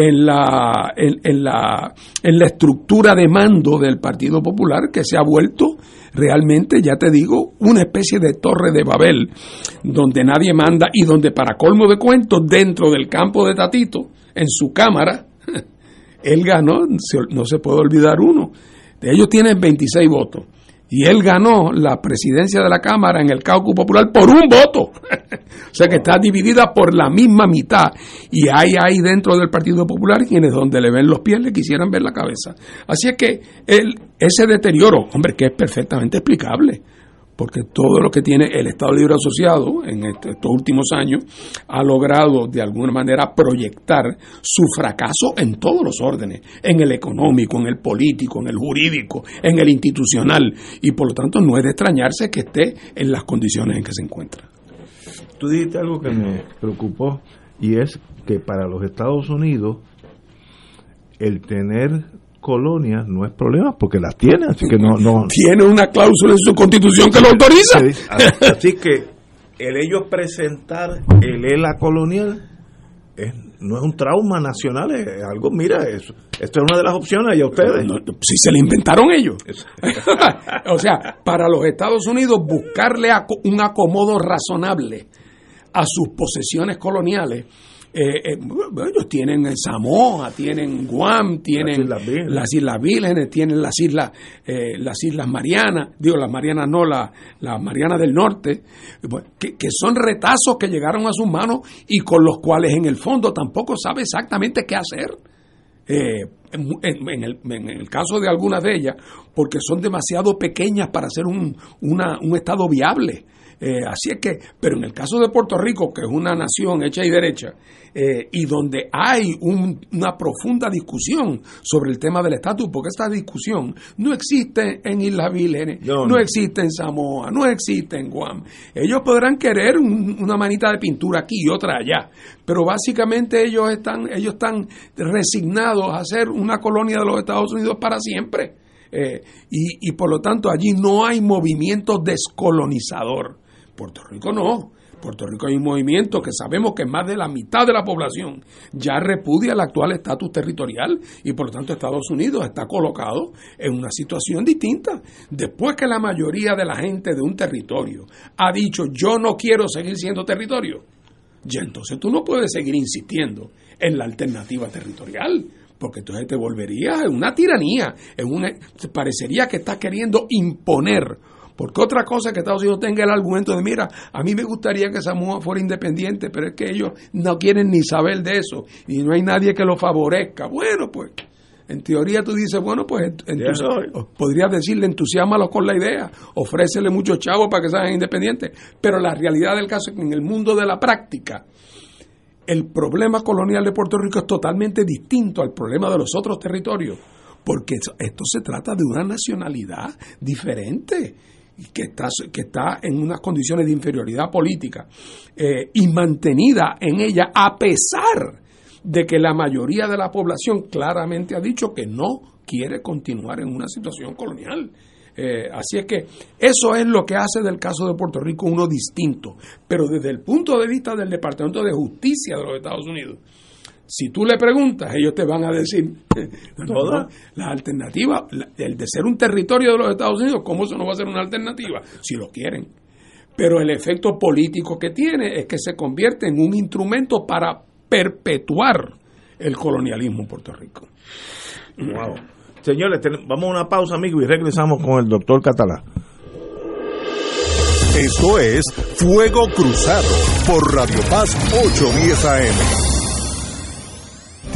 en la, en, en la, en la estructura de mando del Partido Popular que se ha vuelto realmente, ya te digo, una especie de torre de Babel, donde nadie manda y donde para colmo de cuentos, dentro del campo de Tatito, en su cámara, él ganó, no se puede olvidar uno, de ellos tienen 26 votos. Y él ganó la presidencia de la Cámara en el caucus popular por un voto. o sea que está dividida por la misma mitad. Y hay ahí dentro del Partido Popular quienes donde le ven los pies le quisieran ver la cabeza. Así es que el, ese deterioro, hombre, que es perfectamente explicable. Porque todo lo que tiene el Estado Libre Asociado en este- estos últimos años ha logrado de alguna manera proyectar su fracaso en todos los órdenes, en el económico, en el político, en el jurídico, en el institucional, y por lo tanto no es de extrañarse que esté en las condiciones en que se encuentra. Tú dijiste algo que me preocupó y es que para los Estados Unidos el tener colonias no es problema porque las tiene, así que no... no Tiene una cláusula en su constitución que lo autoriza. Así que el ellos presentar el ELA colonial es- no es un trauma nacional, es algo, mira, eso, esto es una de las opciones y a ustedes. No, no, si se le inventaron ellos. o sea, para los Estados Unidos buscarle un acomodo razonable a sus posesiones coloniales. Eh, eh, ellos tienen Samoa, tienen Guam, tienen Las Islas Vírgenes. las Islas Vírgenes, tienen las islas, eh, las Islas Marianas, digo las Marianas no, la- las Marianas del Norte, bueno, que, que son retazos que llegaron a sus manos y con los cuales en el fondo tampoco sabe exactamente qué hacer. Eh, en, en- en el, en el caso de algunas de ellas, porque son demasiado pequeñas para ser un, una- un estado viable. Eh, así es que, pero en el caso de Puerto Rico, que es una nación hecha y derecha, eh, y donde hay un- una profunda discusión sobre el tema del estatus, porque esta discusión no existe en Islas Vírgenes, No, no, no. existe en Samoa, no existe en Guam. Ellos podrán querer un- una manita de pintura aquí y otra allá, pero básicamente ellos están, ellos están resignados a ser una colonia de los Estados Unidos para siempre. Eh, y, y por lo tanto allí no hay movimiento descolonizador. Puerto Rico no. Puerto Rico hay un movimiento que sabemos que más de la mitad de la población ya repudia el actual estatus territorial y por lo tanto Estados Unidos está colocado en una situación distinta. Después que la mayoría de la gente de un territorio ha dicho yo no quiero seguir siendo territorio, ya entonces tú no puedes seguir insistiendo en la alternativa territorial, porque entonces te volverías en una tiranía, en una, parecería que estás queriendo imponer. Porque otra cosa es que Estados Unidos tenga el argumento de, mira, a mí me gustaría que Samoa fuera independiente, pero es que ellos no quieren ni saber de eso y no hay nadie que lo favorezca. Bueno, pues, en teoría tú dices, bueno, pues entusi- podrías decirle, entusiasmalos con la idea, ofrécele muchos chavos para que sean independientes, pero la realidad del caso es que en el mundo de la práctica, el problema colonial de Puerto Rico es totalmente distinto al problema de los otros territorios, porque esto se trata de una nacionalidad diferente que está, que está en unas condiciones de inferioridad política eh, y mantenida en ella a pesar de que la mayoría de la población claramente ha dicho que no quiere continuar en una situación colonial. Eh, así es que eso es lo que hace del caso de Puerto Rico uno distinto. Pero desde el punto de vista del Departamento de Justicia de los Estados Unidos, si tú le preguntas, ellos te van a decir, no, no, no, la alternativa, la- el de ser un territorio de los Estados Unidos, ¿cómo eso no va a ser una alternativa? Si lo quieren. Pero el efecto político que tiene es que se convierte en un instrumento para perpetuar el colonialismo en Puerto Rico. Wow. Señores, vamos a una pausa, amigos, y regresamos con el doctor Catalá. Esto es Fuego Cruzado por Radio Paz 810 AM.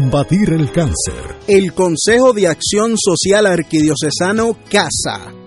el cáncer. El Consejo de Acción Social Arquidiocesano CASA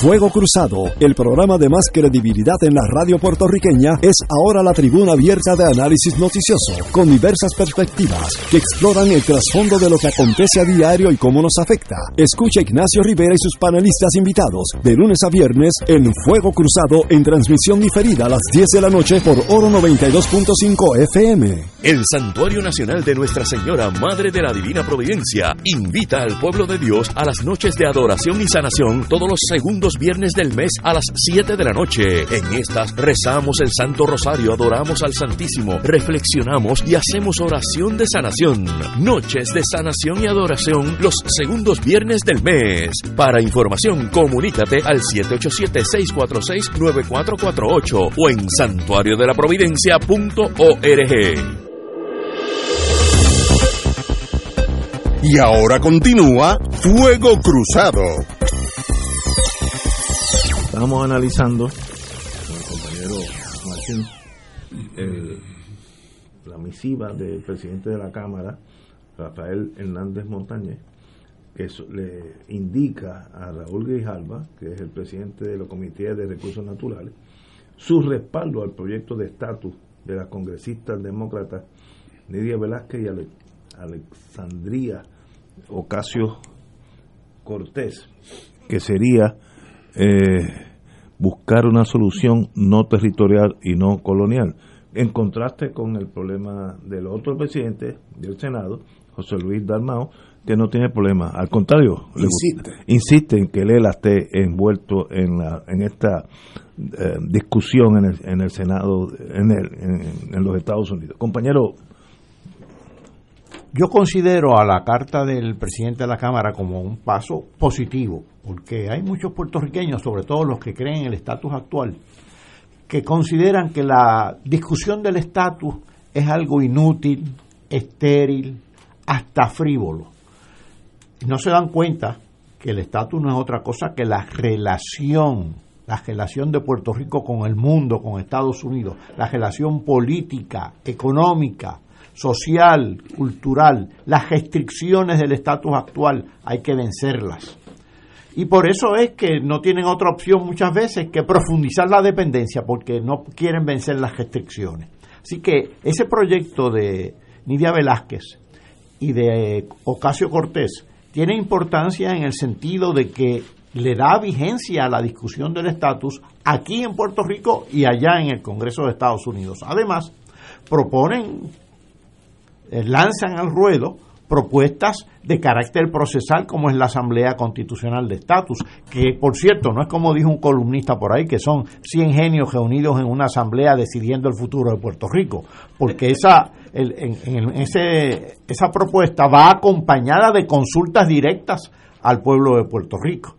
Fuego Cruzado, el programa de más credibilidad en la radio puertorriqueña, es ahora la tribuna abierta de análisis noticioso, con diversas perspectivas que exploran el trasfondo de lo que acontece a diario y cómo nos afecta. Escucha Ignacio Rivera y sus panelistas invitados de lunes a viernes en Fuego Cruzado en transmisión diferida a las 10 de la noche por Oro 92.5 FM. El Santuario Nacional de Nuestra Señora, Madre de la Divina Providencia, invita al pueblo de Dios a las noches de adoración y sanación todos los segundos viernes del mes a las 7 de la noche. En estas rezamos el Santo Rosario, adoramos al Santísimo, reflexionamos y hacemos oración de sanación. Noches de sanación y adoración los segundos viernes del mes. Para información, comunícate al 787-646-9448 o en santuariodelaprovidencia.org. Y ahora continúa Fuego Cruzado. Estamos analizando. Con el compañero Martín la misiva del presidente de la Cámara, Rafael Hernández Montañez, que le indica a Raúl Grijalva, que es el presidente de la Comité de Recursos Naturales, su respaldo al proyecto de estatus de las congresistas demócratas Nidia Velázquez y Ale- Alexandria Ocasio Cortés, que sería eh, buscar una solución no territorial y no colonial, en contraste con el problema del otro presidente del Senado, José Luis Dalmao, que no tiene problema, al contrario, Insiste. insiste en que él esté envuelto en, la, en esta eh, discusión en el, en el Senado, en, el, en, en los Estados Unidos. Compañero, Yo considero a la carta del presidente de la Cámara como un paso positivo, porque hay muchos puertorriqueños, sobre todo los que creen en el estatus actual, que consideran que la discusión del estatus es algo inútil, estéril, hasta frívolo. No se dan cuenta que el estatus no es otra cosa que la relación, la relación de Puerto Rico con el mundo, con Estados Unidos, la relación política, económica, social, cultural, las restricciones del estatus actual, hay que vencerlas. Y por eso es que no tienen otra opción muchas veces que profundizar la dependencia, porque no quieren vencer las restricciones. Así que ese proyecto de Nidia Velázquez y de Ocasio Cortés tiene importancia en el sentido de que le da vigencia a la discusión del estatus aquí en Puerto Rico y allá en el Congreso de Estados Unidos. Además, proponen eh, lanzan al ruedo propuestas de carácter procesal como es la Asamblea Constitucional de Estatus, que por cierto no es como dijo un columnista por ahí, que son 100 genios reunidos en una asamblea decidiendo el futuro de Puerto Rico, porque esa, ese, esa propuesta va acompañada de consultas directas al pueblo de Puerto Rico,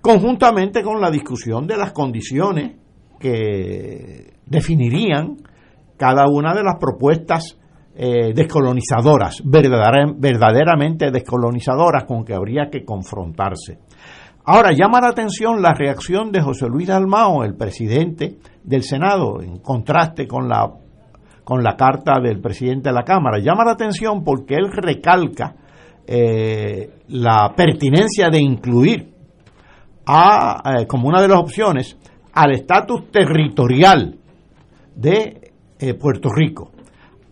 conjuntamente con la discusión de las condiciones que definirían cada una de las propuestas eh, descolonizadoras, verdadera- verdaderamente descolonizadoras con que habría que confrontarse. Ahora, llama la atención la reacción de José Luis Dalmao, el presidente del Senado, en contraste con la, con la carta del presidente de la Cámara. Llama la atención porque él recalca eh, la pertinencia de incluir a, eh, como una de las opciones al estatus territorial de Puerto Rico.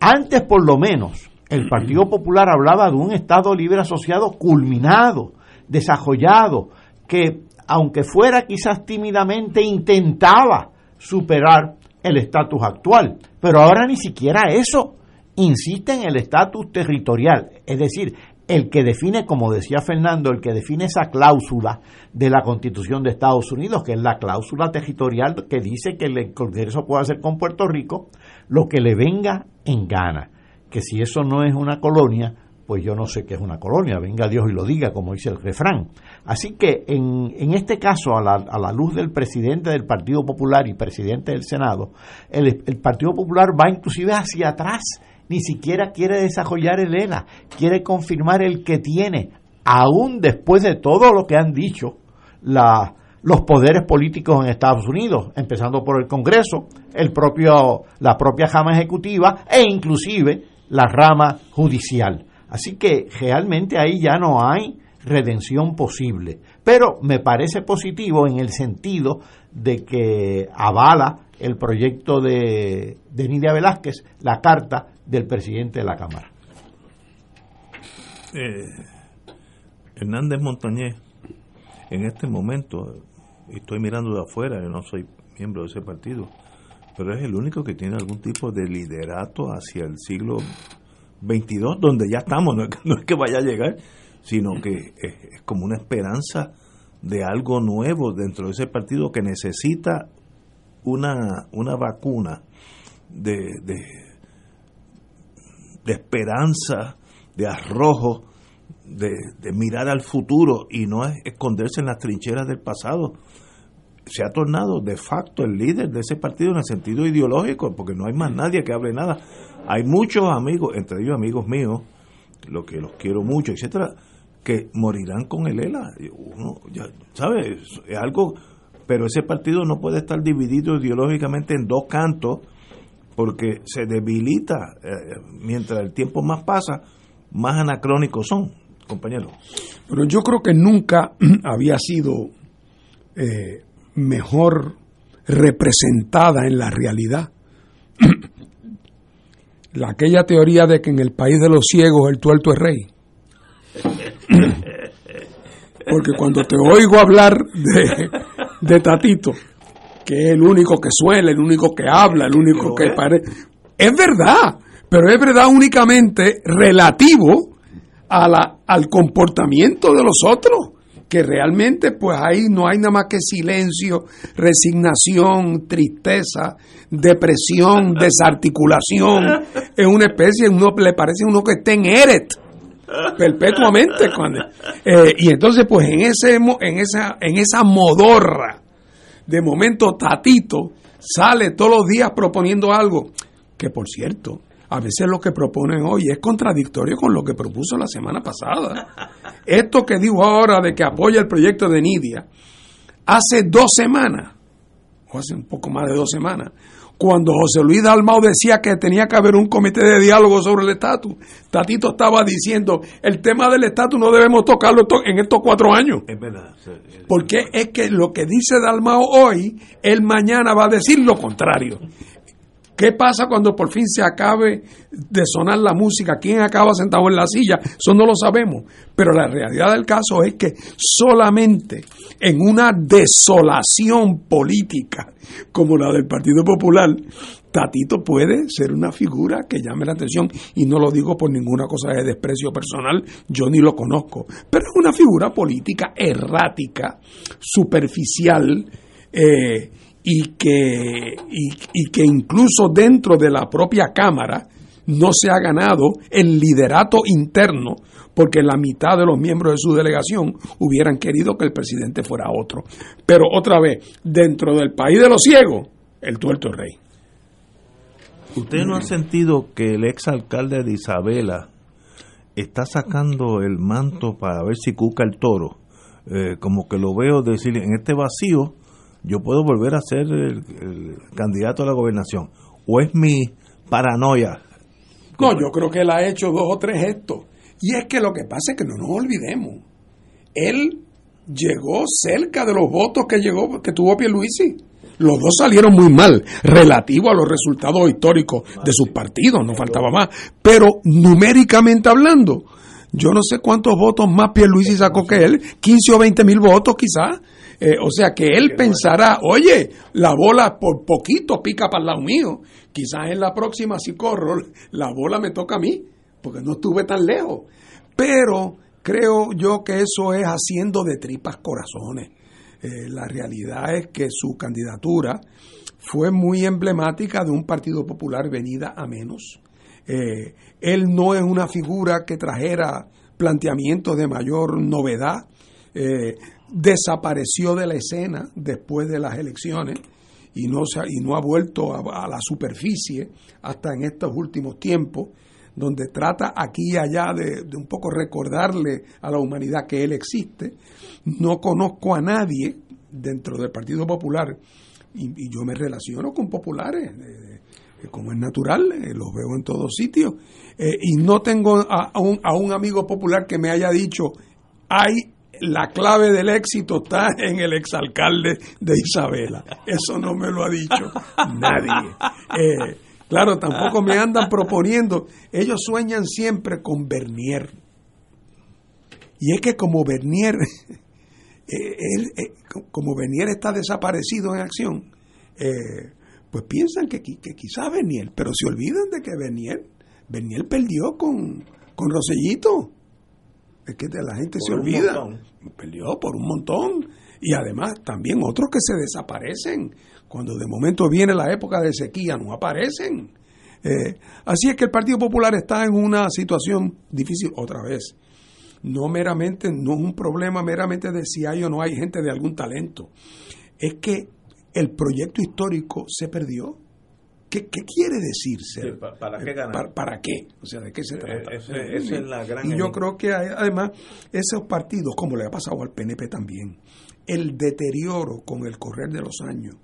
Antes, por lo menos, el Partido Popular hablaba de un Estado libre asociado culminado, desarrollado, que, aunque fuera quizás tímidamente, intentaba superar el estatus actual. Pero ahora ni siquiera eso. Insiste en el estatus territorial. Es decir, el que define, como decía Fernando, el que define esa cláusula de la Constitución de Estados Unidos, que es la cláusula territorial que dice que el Congreso puede hacer con Puerto Rico lo que le venga en gana. Que si eso no es una colonia, pues yo no sé qué es una colonia, venga Dios y lo diga, como dice el refrán. Así que en, en este caso, a la, a la luz del presidente del Partido Popular y presidente del Senado, el, el Partido Popular va inclusive hacia atrás, ni siquiera quiere desarrollar el ELA, quiere confirmar el que tiene, aún después de todo lo que han dicho la, los poderes políticos en Estados Unidos, empezando por el Congreso, el propio, la propia rama ejecutiva e inclusive la rama judicial. Así que realmente ahí ya no hay redención posible. Pero me parece positivo en el sentido de que avala el proyecto de, de Nidia Velázquez, la carta del presidente de la Cámara. eh, Hernández Montañez, en este momento, estoy mirando de afuera, yo no soy miembro de ese partido, pero es el único que tiene algún tipo de liderato hacia el siglo XXII, donde ya estamos, no es, que- no es que vaya a llegar, sino que es, es como una esperanza de algo nuevo dentro de ese partido que necesita una, una vacuna de, de, esperanza, de arrojo, de, de mirar al futuro y no es esconderse en las trincheras del pasado. Se ha tornado de facto el líder de ese partido en el sentido ideológico, porque no hay más nadie que hable nada. Hay muchos amigos, entre ellos amigos míos, lo que los quiero mucho, etcétera, que morirán con el ELA. Uno, ya, ¿sabes? Es algo, pero ese partido no puede estar dividido ideológicamente en dos cantos, porque se debilita eh, mientras el tiempo más pasa, más anacrónicos son, compañeros. Pero yo creo que nunca había sido eh, mejor representada en la realidad la, aquella teoría de que en el país de los ciegos el tuerto es rey. porque cuando te oigo hablar de, de Tatito, que es el único que suele, el único que habla, el único que parece, es verdad, pero es verdad únicamente relativo a la, al comportamiento de los otros que realmente pues ahí no hay nada más que silencio, resignación, tristeza, depresión, desarticulación, es una especie, uno le parece a uno que está en Eret perpetuamente cuando, eh, y entonces pues en ese en esa en esa modorra de momento Tatito sale todos los días proponiendo algo que por cierto a veces lo que proponen hoy es contradictorio con lo que propuso la semana pasada. Esto que dijo ahora de que apoya el proyecto de Nidia, hace dos semanas, o hace un poco más de dos semanas, cuando José Luis Dalmau decía que tenía que haber un comité de diálogo sobre el estatus, Tatito estaba diciendo, el tema del estatus no debemos tocarlo en estos cuatro años. Es verdad. Porque es que lo que dice Dalmau hoy, él mañana va a decir lo contrario. ¿Qué pasa cuando por fin se acabe de sonar la música? ¿Quién acaba sentado en la silla? Eso no lo sabemos. Pero la realidad del caso es que solamente en una desolación política como la del Partido Popular, Tatito puede ser una figura que llame la atención y no lo digo por ninguna cosa de desprecio personal, yo ni lo conozco, pero es una figura política errática, superficial, eh, y que, y, que incluso dentro de la propia Cámara no se ha ganado el liderato interno porque la mitad de los miembros de su delegación hubieran querido que el presidente fuera otro. Pero otra vez, dentro del país de los ciegos, el tuerto es rey. ¿Usted no ha sentido que el ex alcalde de Isabela está sacando el manto para ver si cuca el toro? Eh, como que lo veo decir, en este vacío yo puedo volver a ser el, candidato a la gobernación. ¿O es mi paranoia? No, yo creo que él ha hecho dos o tres gestos. Y es que lo que pasa es que no nos olvidemos. Él llegó cerca de los votos que llegó que tuvo Pierluisi. Los dos salieron muy mal, relativo a los resultados históricos de sus partidos, no faltaba más. Pero numéricamente hablando, yo no sé cuántos votos más Pierluisi sacó que él, 15 o 20 mil votos quizás. Eh, o sea que él pensará, oye, la bola por poquito pica para el lado mío. Quizás en la próxima, si corro, la bola me toca a mí, porque no estuve tan lejos. Pero creo yo que eso es haciendo de tripas corazones. Eh, la realidad es que su candidatura fue muy emblemática de un Partido Popular venida a menos. Eh, él no es una figura que trajera planteamientos de mayor novedad desapareció de la escena después de las elecciones y no, se, y no ha vuelto a, la superficie hasta en estos últimos tiempos, donde trata aquí y allá de, un poco recordarle a la humanidad que él existe. No conozco a nadie dentro del Partido Popular, y, yo me relaciono con populares, como es natural, eh, los veo en todos sitios, eh, y no tengo a un amigo popular que me haya dicho, hay la clave del éxito está en el exalcalde de Isabela. Eso no me lo ha dicho nadie. Eh, claro, tampoco me andan proponiendo. Ellos sueñan siempre con Bernier. Y es que como Bernier, eh, eh, como Bernier está desaparecido en acción, pues piensan que, que quizás Bernier, pero se olvidan de que Bernier, Bernier perdió con, con Rosellito es que la gente se olvida. Perdió por un montón. Y además también otros que se desaparecen. Cuando de momento viene la época de sequía, no aparecen. Eh, así es que el Partido Popular está en una situación difícil otra vez. No meramente, no es un problema meramente de si hay o no hay gente de algún talento. Es que el proyecto histórico se perdió. ¿Qué, quiere decirse? ¿Para qué ganar? ¿Para, qué? O sea, ¿de qué se trata? Eh, esa es la gran y yo creo que además esos partidos, como le ha pasado al PNP también, el deterioro con el correr de los años,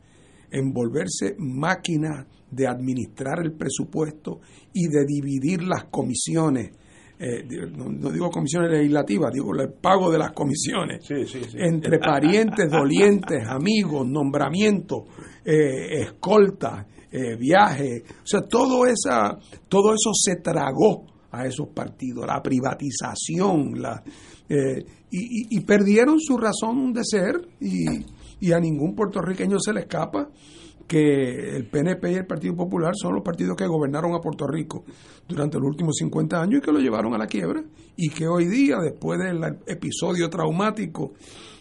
en volverse máquina de administrar el presupuesto y de dividir las comisiones, eh, no, digo comisiones legislativas, digo el pago de las comisiones, entre parientes, dolientes, amigos, nombramientos, eh, escoltas, eh, viaje, o sea, todo, esa, todo eso se tragó a esos partidos, la privatización, la, eh, y, y- y perdieron su razón de ser y, y a ningún puertorriqueño se le escapa que el PNP y el Partido Popular son los partidos que gobernaron a Puerto Rico durante los últimos 50 años y que lo llevaron a la quiebra y que hoy día, después del episodio traumático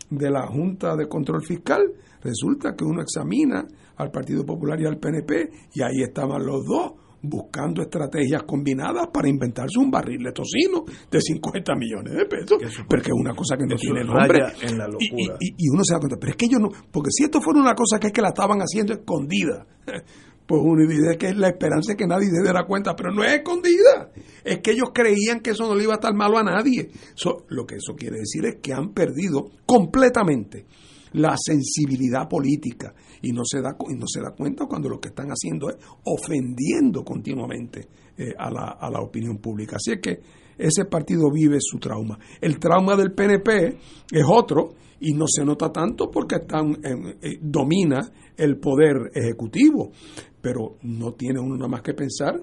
de la Junta de Control Fiscal, resulta que uno examina al Partido Popular y al PNP y ahí estaban los dos buscando estrategias combinadas para inventarse un barril de tocino de 50 millones de pesos, porque es una cosa que no tiene nombre. en la locura. Y, y- y uno se da cuenta, pero es que ellos no, porque si esto fuera una cosa que es que la estaban haciendo escondida, pues uno dice que es la esperanza que nadie se diera cuenta, pero no es escondida, es que ellos creían que eso no le iba a estar malo a nadie. So, lo que eso quiere decir es que han perdido completamente la sensibilidad política y no se da y no se da cuenta cuando lo que están haciendo es ofendiendo continuamente eh, a, la, a la opinión pública. Así es que ese partido vive su trauma. El trauma del PNP es otro y no se nota tanto porque están eh, domina el poder ejecutivo, pero no tiene uno nada más que pensar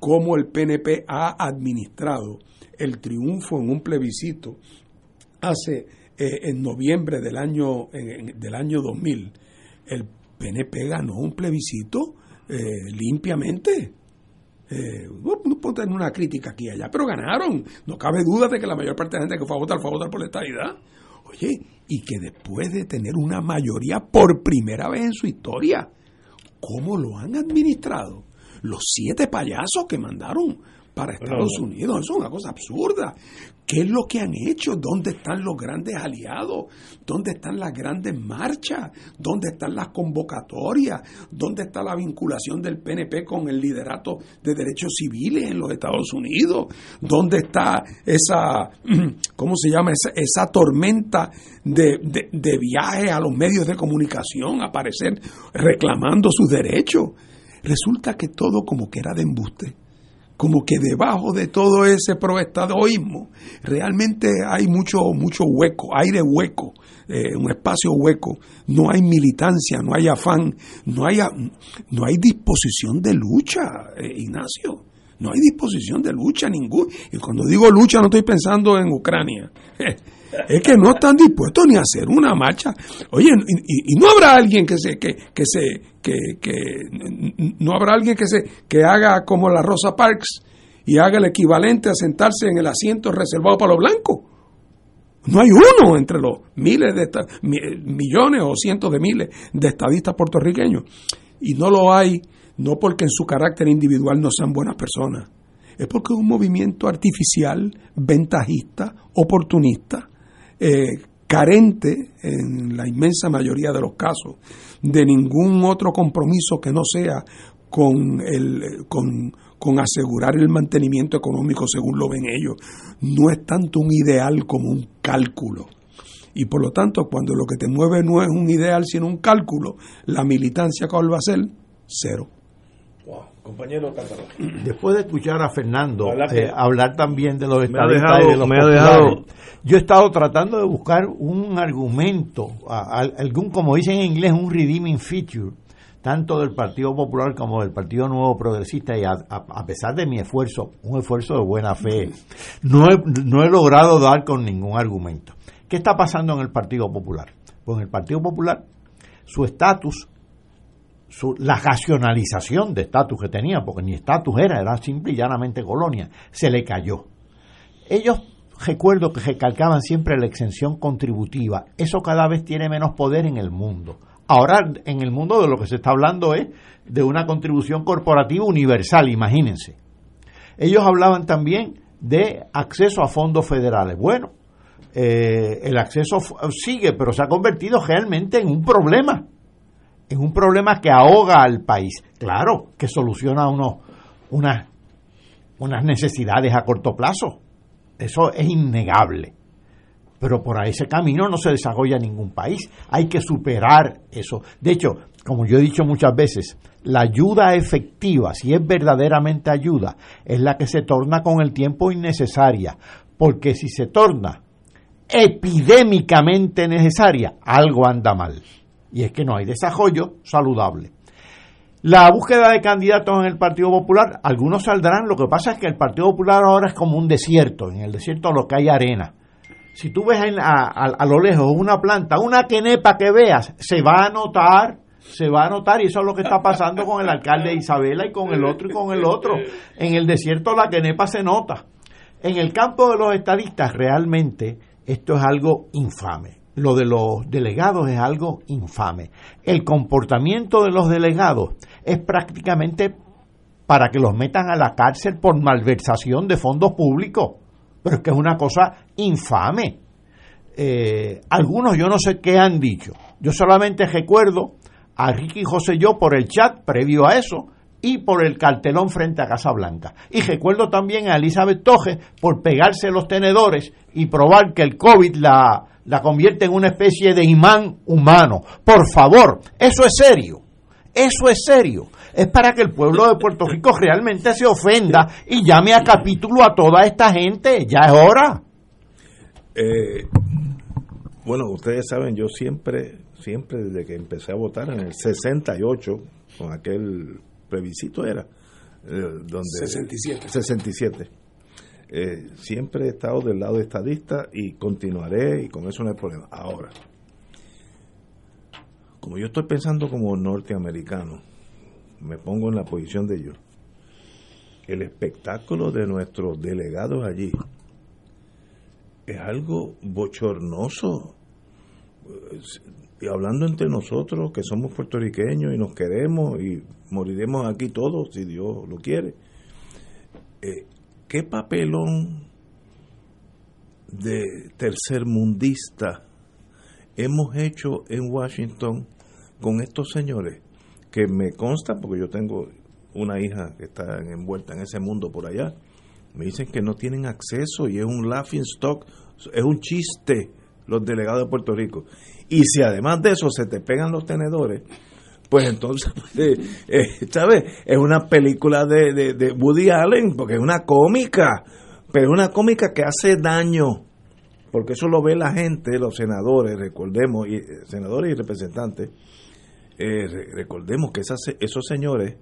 cómo el PNP ha administrado el triunfo en un plebiscito hace eh, en noviembre del año en- del año 2000 el PNP ganó un plebiscito eh, limpiamente eh, no, puedo tener una crítica aquí y allá, pero ganaron. No cabe duda de que la mayor parte de la gente que fue a votar fue a votar por la estadidad. Oye, y que después de tener una mayoría por primera vez en su historia, ¿cómo lo han administrado? Los siete payasos que mandaron para Estados no. Unidos, eso es una cosa absurda. ¿Qué es lo que han hecho? ¿Dónde están los grandes aliados? ¿Dónde están las grandes marchas? ¿Dónde están las convocatorias? ¿Dónde está la vinculación del PNP con el liderato de derechos civiles en los Estados Unidos? ¿Dónde está esa, ¿cómo se llama? Esa, esa tormenta de, de, de viaje a los medios de comunicación, a aparecer reclamando sus derechos? Resulta que todo como que era de embuste como que debajo de todo ese proestadoísmo realmente hay mucho mucho hueco, aire hueco, eh, un espacio hueco, no hay militancia, no hay afán, no hay no hay disposición de lucha, eh, Ignacio. No hay disposición de lucha ningún. Y cuando digo lucha no estoy pensando en Ucrania. Es que no están dispuestos ni a hacer una marcha. Oye, y, no habrá alguien que se que, que se que, que no habrá alguien que se que haga como la Rosa Parks y haga el equivalente a sentarse en el asiento reservado para los blancos. No hay uno entre los miles de millones o cientos de miles de estadistas puertorriqueños. Y no lo hay no porque en su carácter individual no sean buenas personas, es porque es un movimiento artificial, ventajista, oportunista, eh, carente en la inmensa mayoría de los casos de ningún otro compromiso que no sea con el con, con asegurar el mantenimiento económico según lo ven ellos. No es tanto un ideal como un cálculo. Y por lo tanto, cuando lo que te mueve no es un ideal, sino un cálculo, la militancia, ¿cuál va a ser? Cero. Compañero Cántaro. Después de escuchar a Fernando eh, hablar también de los estadistas y de los me ha dejado- yo he estado tratando de buscar un argumento, a- a- algún, como dicen en inglés, un redeeming feature, tanto del Partido Popular como del Partido Nuevo Progresista, y a, a- a pesar de mi esfuerzo, un esfuerzo de buena fe, no he, no he logrado dar con ningún argumento. ¿Qué está pasando en el Partido Popular? Pues en el Partido Popular, su estatus su- la racionalización de estatus que tenía, porque ni estatus era, era simple y llanamente colonia, se le cayó. Ellos, recuerdo que recalcaban siempre la exención contributiva, eso cada vez tiene menos poder en el mundo. Ahora, en el mundo de lo que se está hablando es de una contribución corporativa universal, imagínense. Ellos hablaban también de acceso a fondos federales. Bueno, eh, el acceso sigue, pero se ha convertido realmente en un problema en un problema que ahoga al país. Claro, que soluciona unos, unas, unas necesidades a corto plazo. Eso es innegable. Pero por ese camino no se desarrolla ningún país. Hay que superar eso. De hecho, como yo he dicho muchas veces, la ayuda efectiva, si es verdaderamente ayuda, es la que se torna con el tiempo innecesaria. Porque si se torna epidémicamente necesaria, algo anda mal y es que no hay desarrollo saludable. La búsqueda de candidatos en el Partido Popular, algunos saldrán, lo que pasa es que el Partido Popular ahora es como un desierto, en el desierto lo que hay arena. Si tú ves a, lo lejos una planta, una quenepa que veas, se va a notar, se va a notar, y eso es lo que está pasando con el alcalde de Isabela y con el otro y con el otro. En el desierto la quenepa se nota. En el campo de los estadistas, realmente esto es algo infame. Lo de los delegados es algo infame. El comportamiento de los delegados es prácticamente para que los metan a la cárcel por malversación de fondos públicos. Pero es que es una cosa infame. Eh, algunos yo no sé qué han dicho. Yo solamente recuerdo a Ricky José yo por el chat previo a eso y por el cartelón frente a Casa Blanca. Y recuerdo también a Elizabeth Toje por pegarse los tenedores y probar que el COVID la, la convierte en una especie de imán humano. Por favor, eso es serio. Eso es serio. Es para que el pueblo de Puerto Rico realmente se ofenda y llame a capítulo a toda esta gente. Ya es hora. Eh, bueno, ustedes saben, yo siempre, siempre desde que empecé a votar en el 68, con aquel plebiscito era, eh, donde 67. 67. Eh, siempre he estado del lado estadista y continuaré y con eso no hay problema. Ahora, como yo estoy pensando como norteamericano, me pongo en la posición de ellos. El espectáculo de nuestros delegados allí es algo bochornoso. Y hablando entre nosotros, que somos puertorriqueños y nos queremos y moriremos aquí todos, si Dios lo quiere. Eh, ¿Qué papelón de tercermundista hemos hecho en Washington con estos señores? Que me consta, porque yo tengo una hija que está envuelta en ese mundo por allá, me dicen que no tienen acceso y es un laughing stock, es un chiste los delegados de Puerto Rico. Y si además de eso se te pegan los tenedores, pues entonces, eh, eh, ¿sabes? Es una película de, de, de Woody Allen, porque es una cómica, pero es una cómica que hace daño, porque eso lo ve la gente, los senadores, recordemos, y, eh, senadores y representantes, re- recordemos que esas, esos señores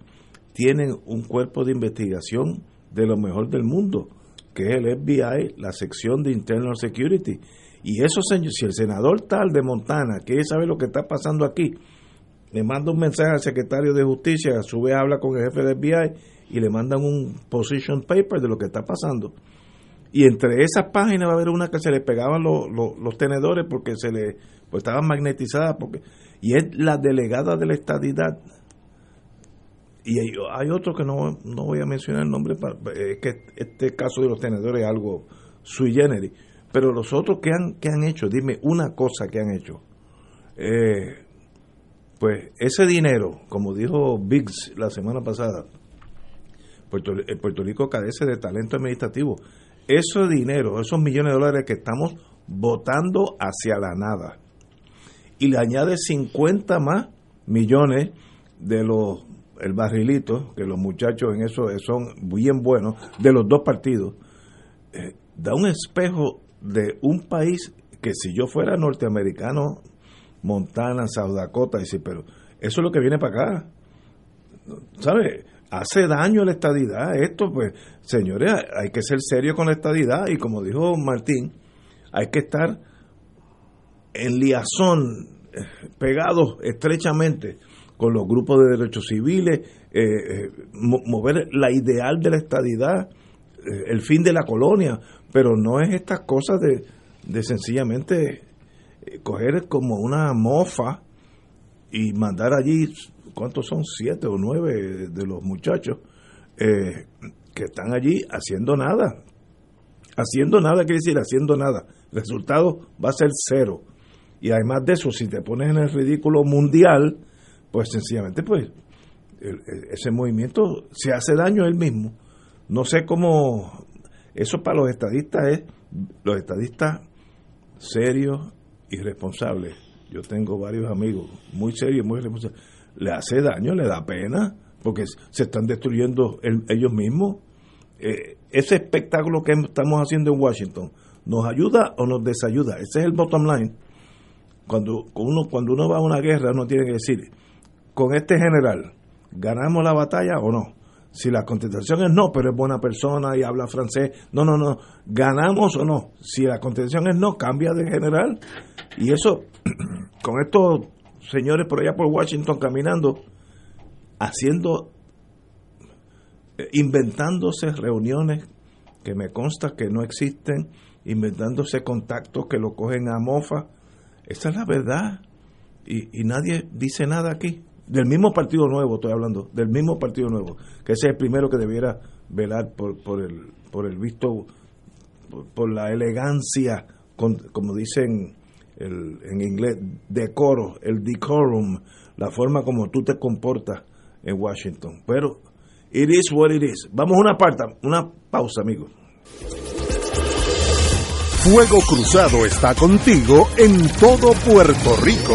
tienen un cuerpo de investigación de lo mejor del mundo, que es el FBI, la sección de Internal Security. Y esos señores, si el senador tal de Montana quiere saber lo que está pasando aquí, le manda un mensaje al secretario de Justicia, a su vez habla con el jefe del FBI y le mandan un position paper de lo que está pasando. Y entre esas páginas va a haber una que se le pegaban los, los, tenedores porque se le pues estaban magnetizadas porque y es la delegada de la estadidad. Y hay, hay otro que no, no voy a mencionar el nombre es que este caso de los tenedores es algo sui generis. Pero los otros que han que han hecho dime una cosa que han hecho. Eh, pues ese dinero como dijo Biggs la semana pasada Puerto, eh, Puerto Rico carece de talento administrativo. Ese dinero esos millones de dólares que estamos votando hacia la nada y le añade 50 más millones de los el barrilito que los muchachos en eso son bien buenos de los dos partidos eh, da un espejo de un país que si yo fuera norteamericano Montana, South Dakota dice pero eso es lo que viene para acá ¿sabe? Hace daño a la estadidad. Esto, pues, señores, hay que ser serio con la estadidad y como dijo Martín, hay que estar en liazón, pegados estrechamente con los grupos de derechos civiles, eh, eh, mo- mover la ideal de la estadidad, eh, el fin de la colonia, pero no es estas cosas de, de sencillamente coger como una mofa y mandar allí, ¿cuántos son? Siete o nueve de los muchachos eh, que están allí haciendo nada. Haciendo nada quiere decir haciendo nada. El resultado va a ser cero. Y además de eso, si te pones en el ridículo mundial, pues sencillamente, pues, ese movimiento se hace daño a él mismo. No sé cómo, eso para los estadistas es, los estadistas serios y responsables. Yo tengo varios amigos muy serios, muy responsables. Le hace daño, le da pena, porque se están destruyendo el- ellos mismos. Eh, ese espectáculo que estamos haciendo en Washington, ¿nos ayuda o nos desayuda? Ese es el bottom line. Cuando uno, cuando uno va a una guerra, uno tiene que decir, con este general, ¿ganamos la batalla o no? Si la contestación es no, pero es buena persona y habla francés, no, no, no, ¿ganamos o no? Si la contestación es no, cambia de general. Y eso, con estos señores por allá por Washington caminando, haciendo, eh, inventándose reuniones que me consta que no existen, inventándose contactos que lo cogen a mofa. Esa es la verdad. Y, y nadie dice nada aquí. Del mismo Partido Nuevo estoy hablando, del mismo Partido Nuevo, que ese es el primero que debiera velar por, por, el, por el visto, por, la elegancia, con- como dicen el, en inglés, decoro, el decorum, la forma como tú te comportas en Washington. Pero it is what it is. Vamos a una, una pausa, amigos. Fuego Cruzado está contigo en todo Puerto Rico.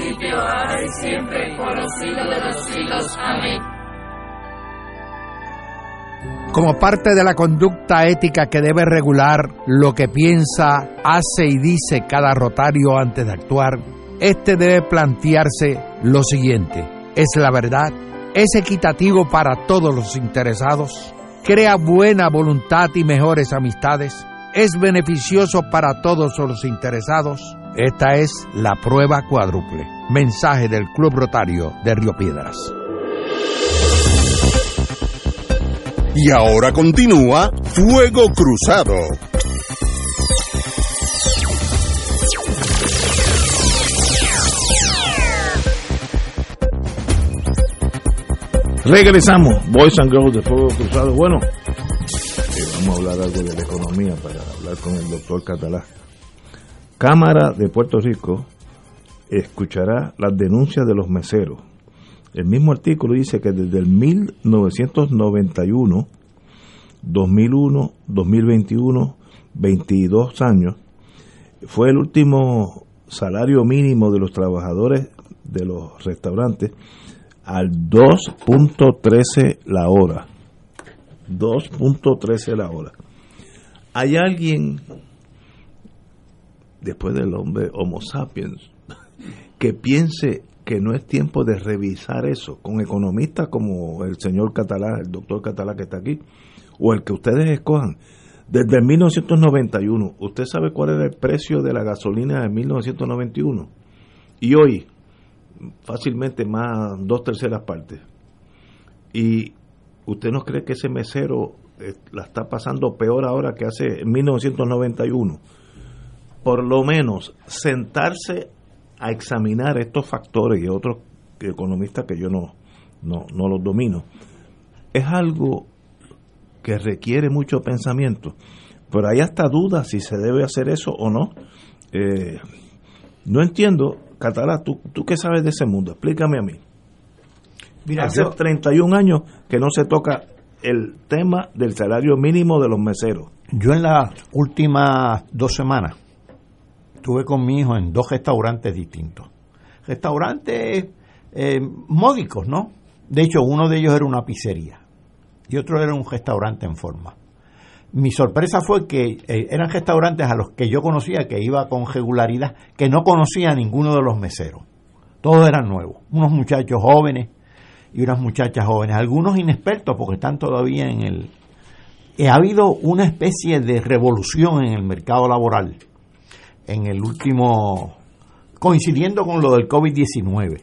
siempre, por los siglos de los siglos. Amén. como parte de la conducta ética que debe regular lo que piensa, hace y dice cada rotario antes de actuar, este debe plantearse lo siguiente, ¿es la verdad? ¿Es equitativo para todos los interesados? ¿Crea buena voluntad y mejores amistades? ¿Es beneficioso para todos los interesados? Esta es la prueba cuádruple. Mensaje del Club Rotario de Río Piedras. Y ahora continúa Fuego Cruzado. Regresamos, Boys and Girls de Fuego Cruzado. Bueno, eh, vamos a hablar algo de la economía para hablar con el doctor Catalá. Cámara de Puerto Rico escuchará las denuncias de los meseros. El mismo artículo dice que desde el 1991, 2001, 2021, 22 años, fue el último salario mínimo de los trabajadores de los restaurantes al 2.13 la hora. 2.13 la hora. ¿Hay alguien, después del hombre Homo sapiens, que piense que no es tiempo de revisar eso con economistas como el señor Catalá, el doctor Catalá que está aquí, o el que ustedes escojan? Desde el 1991, ¿usted sabe cuál era el precio de la gasolina en 1991? Y hoy, fácilmente más dos terceras partes. Y usted no cree que ese mesero eh, la está pasando peor ahora que hace 1991. Por lo menos sentarse a examinar estos factores y otros economistas que yo no, no, no los domino, es algo que requiere mucho pensamiento. Pero hay hasta dudas si se debe hacer eso o no. Eh, no entiendo, Catalá, ¿tú, ¿tú qué sabes de ese mundo? Explícame a mí. Mira, Hace yo- 31 años que no se toca el tema del salario mínimo de los meseros. Yo en las últimas dos semanas estuve con mi hijo en dos restaurantes distintos. Restaurantes eh, módicos, ¿no? De hecho, uno de ellos era una pizzería y otro era un restaurante en forma. Mi sorpresa fue que eh, eran restaurantes a los que yo conocía, que iba con regularidad, que no conocía a ninguno de los meseros. Todos eran nuevos, unos muchachos jóvenes y unas muchachas jóvenes, algunos inexpertos porque están todavía en el, eh, ha habido una especie de revolución en el mercado laboral en el último, coincidiendo con lo del COVID-19.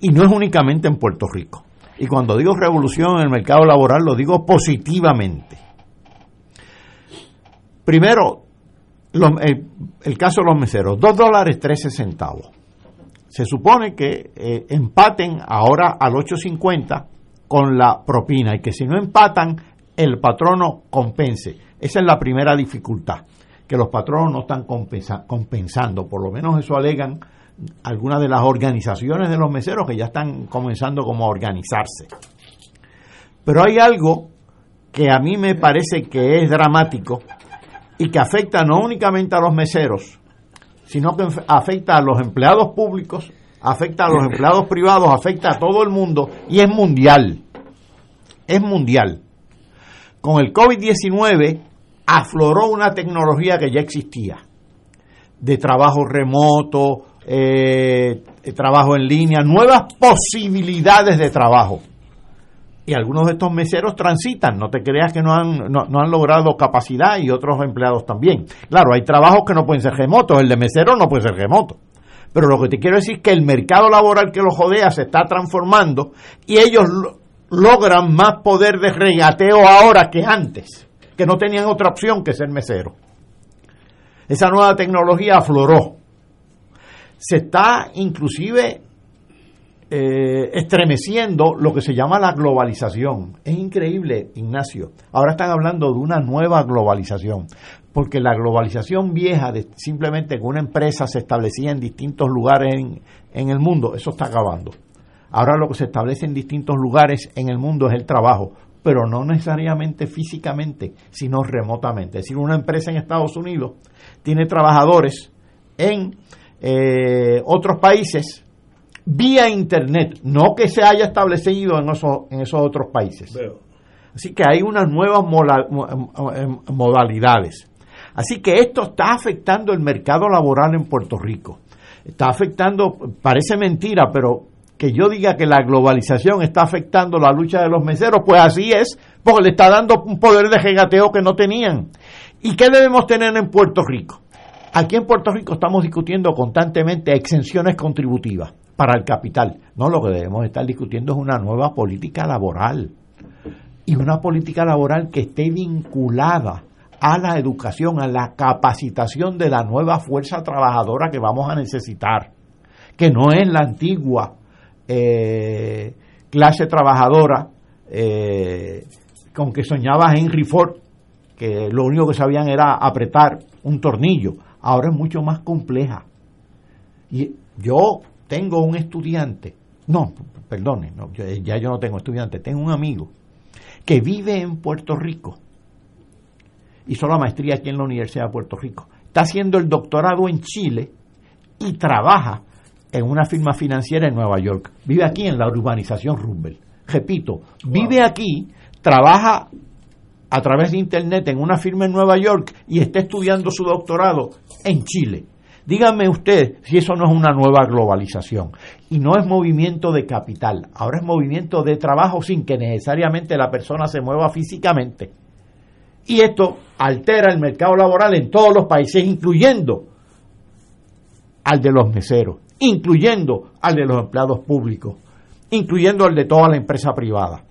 Y no es únicamente en Puerto Rico. Y cuando digo revolución en el mercado laboral, lo digo positivamente. Primero, el, el caso de los meseros, 2 dólares 13 centavos. Se supone que eh, empaten ahora al 8.50 con la propina y que si no empatan, el patrono compense. Esa es la primera dificultad, que los patronos no están compensa- compensando. Por lo menos eso alegan algunas de las organizaciones de los meseros que ya están comenzando como a organizarse. Pero hay algo que a mí me parece que es dramático y que afecta no únicamente a los meseros, sino que afecta a los empleados públicos, afecta a los empleados privados, afecta a todo el mundo y es mundial. Es mundial. Con el COVID-19 afloró una tecnología que ya existía, de trabajo remoto, eh, de trabajo en línea, nuevas posibilidades de trabajo. Y algunos de estos meseros transitan, no te creas que no han, no, no han logrado capacidad y otros empleados también. Claro, hay trabajos que no pueden ser remotos, el de mesero no puede ser remoto. Pero lo que te quiero decir es que el mercado laboral que los jodea se está transformando y ellos lo- logran más poder de regateo ahora que antes, que no tenían otra opción que ser mesero. Esa nueva tecnología afloró. Se está inclusive eh, estremeciendo lo que se llama la globalización. Es increíble, Ignacio. Ahora están hablando de una nueva globalización, porque la globalización vieja de simplemente que una empresa se establecía en distintos lugares en, en el mundo, eso está acabando. Ahora lo que se establece en distintos lugares en el mundo es el trabajo, pero no necesariamente físicamente, sino remotamente. Es decir, una empresa en Estados Unidos tiene trabajadores en eh, otros países vía Internet, no que se haya establecido en esos, en esos otros países. Así que hay unas nuevas mo- mo- modalidades. Así que esto está afectando el mercado laboral en Puerto Rico. Está afectando, parece mentira, pero que yo diga que la globalización está afectando la lucha de los meseros, pues así es, porque le está dando un poder de regateo que no tenían. ¿Y qué debemos tener en Puerto Rico? Aquí en Puerto Rico estamos discutiendo constantemente exenciones contributivas para el capital. No, lo que debemos estar discutiendo es una nueva política laboral. Y una política laboral que esté vinculada a la educación, a la capacitación de la nueva fuerza trabajadora que vamos a necesitar. Que no es la antigua eh, clase trabajadora eh, con que soñaba Henry Ford, que lo único que sabían era apretar un tornillo. Ahora es mucho más compleja. Y yo tengo un estudiante, no, perdone, no, ya yo no tengo estudiante, tengo un amigo que vive en Puerto Rico, hizo la maestría aquí en la Universidad de Puerto Rico, está haciendo el doctorado en Chile y trabaja en una firma financiera en Nueva York. Vive aquí en la urbanización Roosevelt. Repito, vive aquí, trabaja a través de Internet en una firma en Nueva York y está estudiando su doctorado en Chile. Dígame usted si eso no es una nueva globalización. Y no es movimiento de capital, ahora es movimiento de trabajo sin que necesariamente la persona se mueva físicamente. Y esto altera el mercado laboral en todos los países, incluyendo al de los meseros, incluyendo al de los empleados públicos, incluyendo al de toda la empresa privada.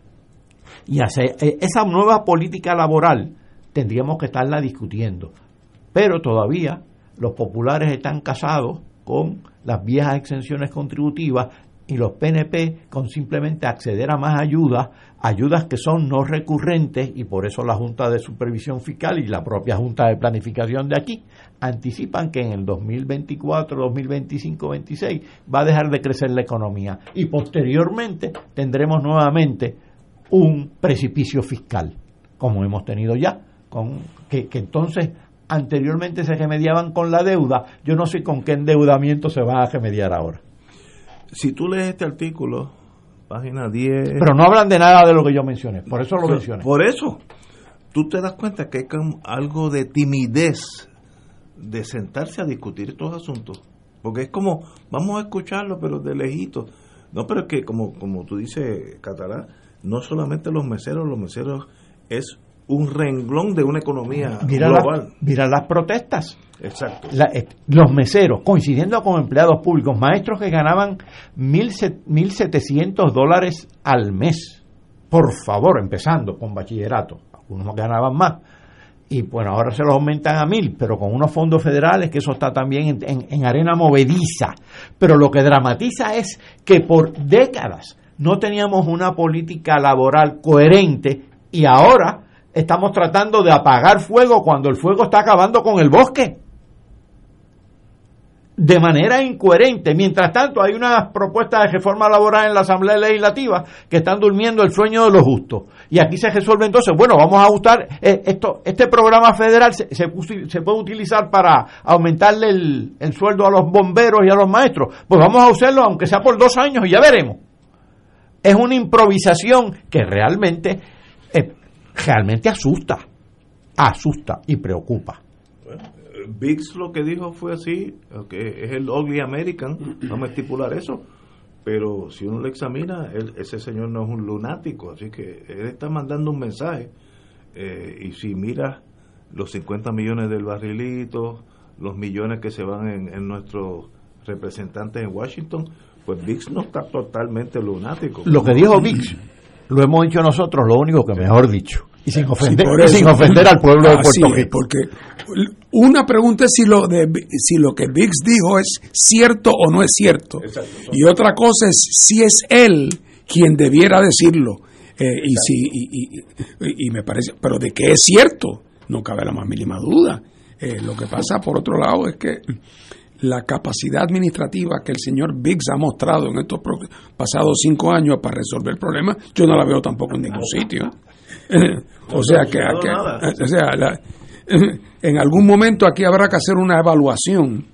Y hacer, eh, esa nueva política laboral tendríamos que estarla discutiendo. Pero todavía los populares están casados con las viejas exenciones contributivas y los PNP con simplemente acceder a más ayudas, ayudas que son no recurrentes y por eso la Junta de Supervisión Fiscal y la propia Junta de Planificación de aquí anticipan que en el 2024, 2025, 26 va a dejar de crecer la economía y posteriormente tendremos nuevamente un precipicio fiscal, como hemos tenido ya, con que, que entonces anteriormente se remediaban con la deuda, yo no sé con qué endeudamiento se va a remediar ahora. Si tú lees este artículo, página 10... Pero no hablan de nada de lo que yo mencioné, por eso lo mencioné. Por eso, tú te das cuenta que hay algo de timidez de sentarse a discutir estos asuntos. Porque es como, vamos a escucharlo, pero de lejito. No, pero es que, como, como tú dices, Catalá, no solamente los meseros, los meseros es un renglón de una economía Mira, la- global. mira las protestas. Exacto. La- eh, los meseros, coincidiendo con empleados públicos, maestros que ganaban mil se- 1.700 dólares al mes. Por favor, empezando con bachillerato. Algunos ganaban más. Y bueno, ahora se los aumentan a mil, pero con unos fondos federales que eso está también en, en- en arena movediza. Pero lo que dramatiza es que por décadas no teníamos una política laboral coherente y ahora estamos tratando de apagar fuego cuando el fuego está acabando con el bosque de manera incoherente. Mientras tanto, hay unas propuestas de reforma laboral en la Asamblea Legislativa que están durmiendo el sueño de los justos. Y aquí se resuelve entonces, bueno, vamos a ajustar eh, esto, este programa federal se, puede utilizar para aumentarle el, el sueldo a los bomberos y a los maestros. Pues vamos a usarlo aunque sea por dos años y ya veremos. Es una improvisación que realmente, eh, realmente asusta, asusta y preocupa. Biggs lo que dijo fue así, que es el ugly American, vamos a estipular eso, pero si uno lo examina, él- ese señor no es un lunático, así que él está mandando un mensaje, eh, y si mira los 50 millones del barrilito, los millones que se van en, en nuestros representantes en Washington, pues Biggs no está totalmente lunático. Lo que dijo Vix, lo hemos dicho nosotros, lo único que mejor dicho. Y sin ofender, eso. sin ofender al pueblo de Puerto Rico. porque una pregunta es si lo de si lo que Biggs dijo es cierto o no es cierto. Y otra cosa es si es él quien debiera decirlo. Eh, y si y, y- y- y me parece, pero de que es cierto, no cabe la más mínima duda. Eh, lo que pasa por otro lado es que la capacidad administrativa que el señor Biggs ha mostrado en estos pasados cinco años para resolver el problema, yo no la veo tampoco en ningún sitio. o sea que, que- o sea, la- en algún momento aquí habrá que hacer una evaluación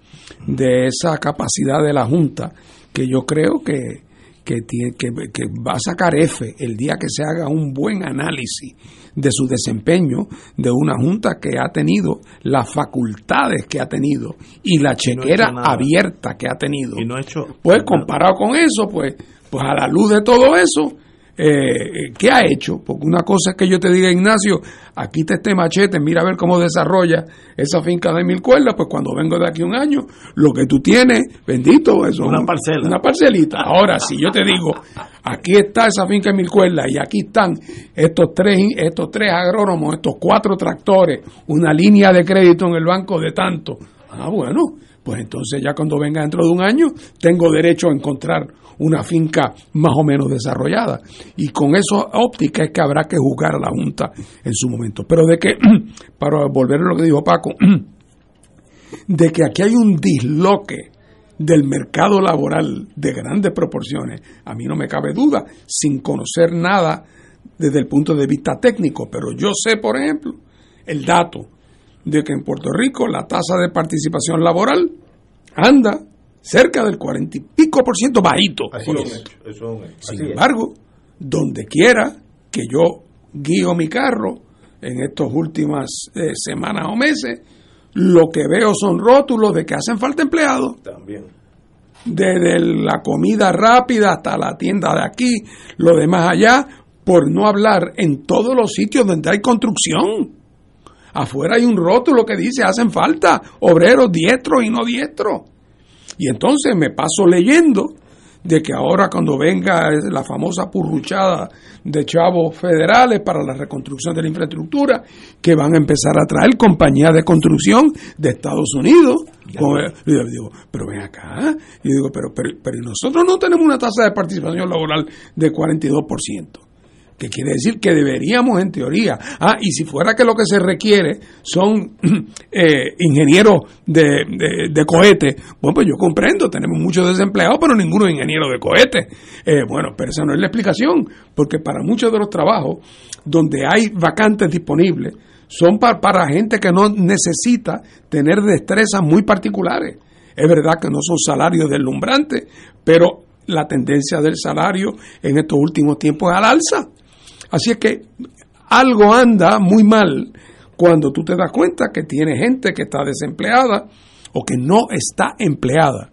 de esa capacidad de la Junta, que yo creo que, que, tie- que, que va a sacar F el día que se haga un buen análisis de su desempeño de una Junta que ha tenido las facultades que ha tenido y la chequera abierta que ha tenido. Y no hecho Pues comparado con eso, pues, pues a la luz de todo eso, eh, ¿qué ha hecho? Porque una cosa es que yo te diga, Ignacio, aquí está este machete, mira a ver cómo desarrolla esa finca de mil cuerdas, pues cuando vengo de aquí un año, lo que tú tienes, bendito, eso Una un- parcela. Una parcelita. Ahora, si yo te digo, aquí está esa finca de mil cuerdas y aquí están estos tres, estos tres agrónomos, estos cuatro tractores, una línea de crédito en el banco de tanto. Ah, bueno, pues entonces ya cuando venga dentro de un año, tengo derecho a encontrar una finca más o menos desarrollada. Y con eso óptica es que habrá que juzgar a la Junta en su momento. Pero de que, para volver a lo que dijo Paco, de que aquí hay un disloque del mercado laboral de grandes proporciones, a mí no me cabe duda, sin conocer nada desde el punto de vista técnico, pero yo sé, por ejemplo, el dato de que en Puerto Rico la tasa de participación laboral anda cerca del cuarenta y pico por ciento bajito. por lo menos. Eso es un hecho. Sin embargo, donde quiera que yo guío mi carro en estas últimas eh, semanas o meses, lo que veo son rótulos de que hacen falta empleados. También. Desde la comida rápida hasta la tienda de aquí, lo demás allá, por no hablar en todos los sitios donde hay construcción. Afuera hay un rótulo que dice hacen falta obreros diestros y no diestros. Y entonces me paso leyendo de que ahora cuando venga la famosa purruchada de chavos federales para la reconstrucción de la infraestructura, que van a empezar a traer compañías de construcción de Estados Unidos. Con- y yo digo, pero ven acá. Y yo digo, pero, pero, pero nosotros no tenemos una tasa de participación laboral de 42% que quiere decir que deberíamos en teoría, ah, y si fuera que lo que se requiere son eh, ingenieros de, de, de bueno, pues yo comprendo, tenemos muchos desempleados, pero ninguno es ingeniero de cohete. Eh, bueno, pero esa no es la explicación, porque para muchos de los trabajos donde hay vacantes disponibles, son pa- para gente que no necesita tener destrezas muy particulares. Es verdad que no son salarios deslumbrantes, pero la tendencia del salario en estos últimos tiempos es al alza. Así es que algo anda muy mal cuando tú te das cuenta que tiene gente que está desempleada o que no está empleada,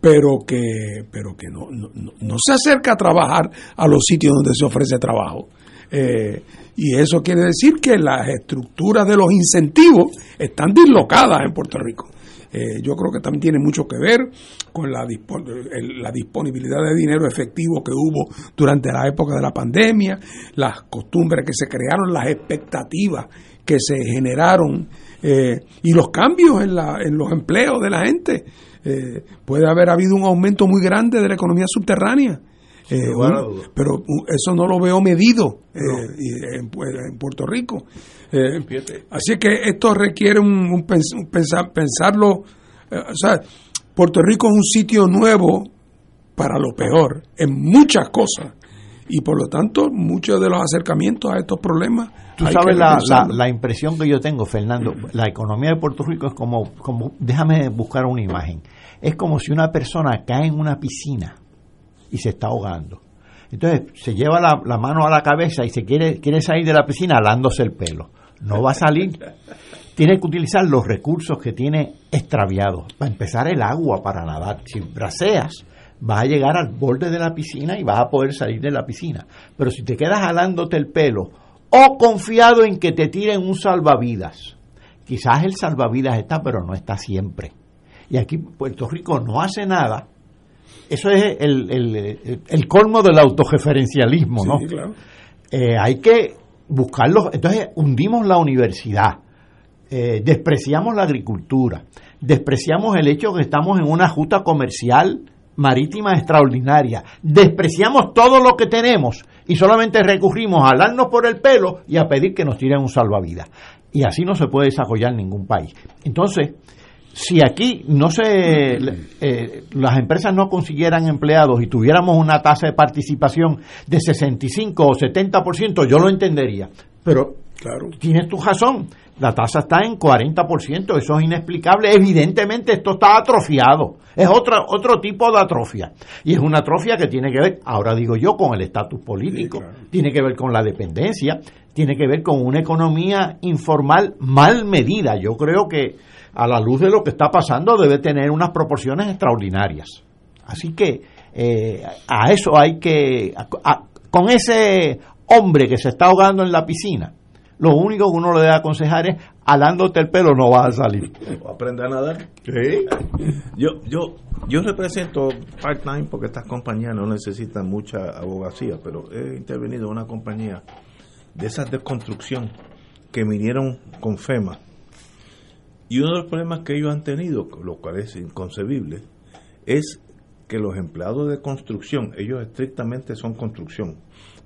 pero que, pero que no, no, no- se acerca a trabajar a los sitios donde se ofrece trabajo. Eh, y eso quiere decir que las estructuras de los incentivos están dislocadas en Puerto Rico. Eh, yo creo que también tiene mucho que ver con la, la disponibilidad de dinero efectivo que hubo durante la época de la pandemia, las costumbres que se crearon, las expectativas que se generaron eh, y los cambios en, la, en los empleos de la gente. Eh, puede haber habido un aumento muy grande de la economía subterránea. Eh, pero uh, eso no lo veo medido eh, en, Pu- en Puerto Rico. Eh, así que esto requiere un, un pens- un pensar, pensarlo. eh, o sea, Puerto Rico es un sitio nuevo para lo peor en muchas cosas y por lo tanto muchos de los acercamientos a estos problemas. Tú hay sabes que la, la, impresión que yo tengo, Fernando, la economía de Puerto Rico es como, como, déjame buscar una imagen, es como si una persona cae en una piscina y se está ahogando. Entonces se lleva la, la mano a la cabeza y se quiere, quiere salir de la piscina alándose el pelo. No va a salir. Tiene que utilizar los recursos que tiene extraviados. Para empezar el agua para nadar. Si braceas, vas a llegar al borde de la piscina y vas a poder salir de la piscina. Pero si te quedas jalándote el pelo o confiado en que te tiren un salvavidas, quizás el salvavidas está, pero no está siempre. Y aquí Puerto Rico no hace nada. Eso es el, el- el- colmo del autoreferencialismo, ¿no? Sí, claro. Eh, hay que buscarlos. Entonces, hundimos la universidad, eh, despreciamos la agricultura, despreciamos el hecho que estamos en una justa comercial marítima extraordinaria, despreciamos todo lo que tenemos y solamente recurrimos a alarnos por el pelo y a pedir que nos tiren un salvavidas. Y así no se puede desarrollar ningún país. Entonces, si aquí no se eh, las empresas no consiguieran empleados y tuviéramos una tasa de participación de 65 o 70%, yo lo entendería. Pero Claro. tienes tu razón, la tasa está en 40%, eso es inexplicable. Evidentemente esto está atrofiado, es otra, otro tipo de atrofia. Y es una atrofia que tiene que ver, ahora digo yo, con el estatus político, tiene que ver con la dependencia, tiene que ver con una economía informal mal medida. Yo creo que a la luz de lo que está pasando debe tener unas proporciones extraordinarias. Así que eh, a eso hay que, a- a- con ese hombre que se está ahogando en la piscina, lo único que uno le debe aconsejar es, alándote el pelo no vas a salir. aprende a nadar. Yo, yo, yo represento part-time porque estas compañías no necesitan mucha abogacía, pero he intervenido en una compañía de esas de construcción que vinieron con FEMA. Y uno de los problemas que ellos han tenido, lo cual es inconcebible, es que los empleados de construcción, ellos estrictamente son construcción,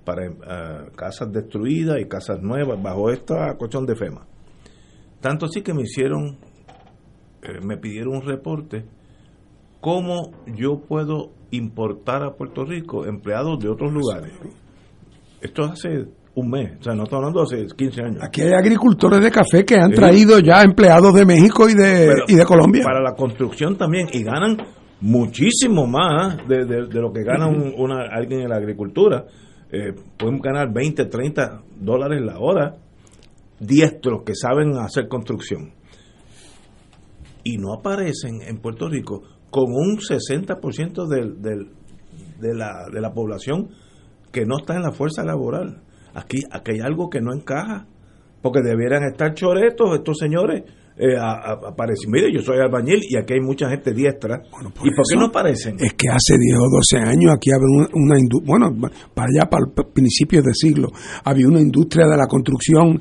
para eh, casas destruidas y casas nuevas, bajo esta cuestión de FEMA. Tanto así que me hicieron, eh, me pidieron un reporte, cómo yo puedo importar a Puerto Rico empleados de otros lugares. Esto hace un mes, o sea, no estamos hablando de hace 15 años. Aquí hay agricultores de café que han Sí. traído ya empleados de México y de, Pero y de Colombia. Para la construcción también, y ganan muchísimo más de, de- de lo que gana un- una, alguien en la agricultura. Eh, pueden ganar 20, 30 dólares la hora, diestros que saben hacer construcción. Y no aparecen en Puerto Rico con un 60% del, del- de, la, de la población que no está en la fuerza laboral. Aquí, aquí hay algo que no encaja, porque debieran estar choretos estos señores eh, a- a- aparecen. Mire, yo soy albañil y aquí hay mucha gente diestra. ¿Y por qué no aparecen? Es que hace 10 o 12 años aquí había una, una industria, bueno, para allá, para principios del siglo, había una industria de la construcción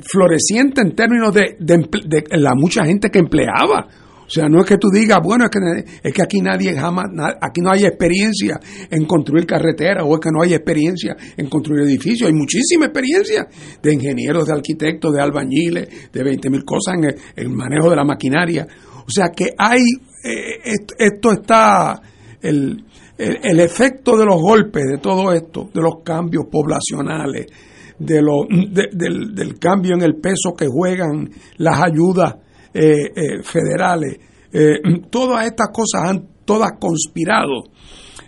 floreciente en términos de, de de la mucha gente que empleaba. O sea, no es que tú digas, bueno, es que, es que aquí nadie jamás, aquí no hay experiencia en construir carreteras o es que no hay experiencia en construir edificios. Hay muchísima experiencia de ingenieros, de arquitectos, de albañiles, de 20 mil cosas en el, manejo de la maquinaria. O sea que hay, eh, esto, está, el, el, efecto de los golpes, de todo esto, de los cambios poblacionales, de lo, de- del, del cambio en el peso que juegan las ayudas eh, eh, federales, eh, todas estas cosas han todas conspirado.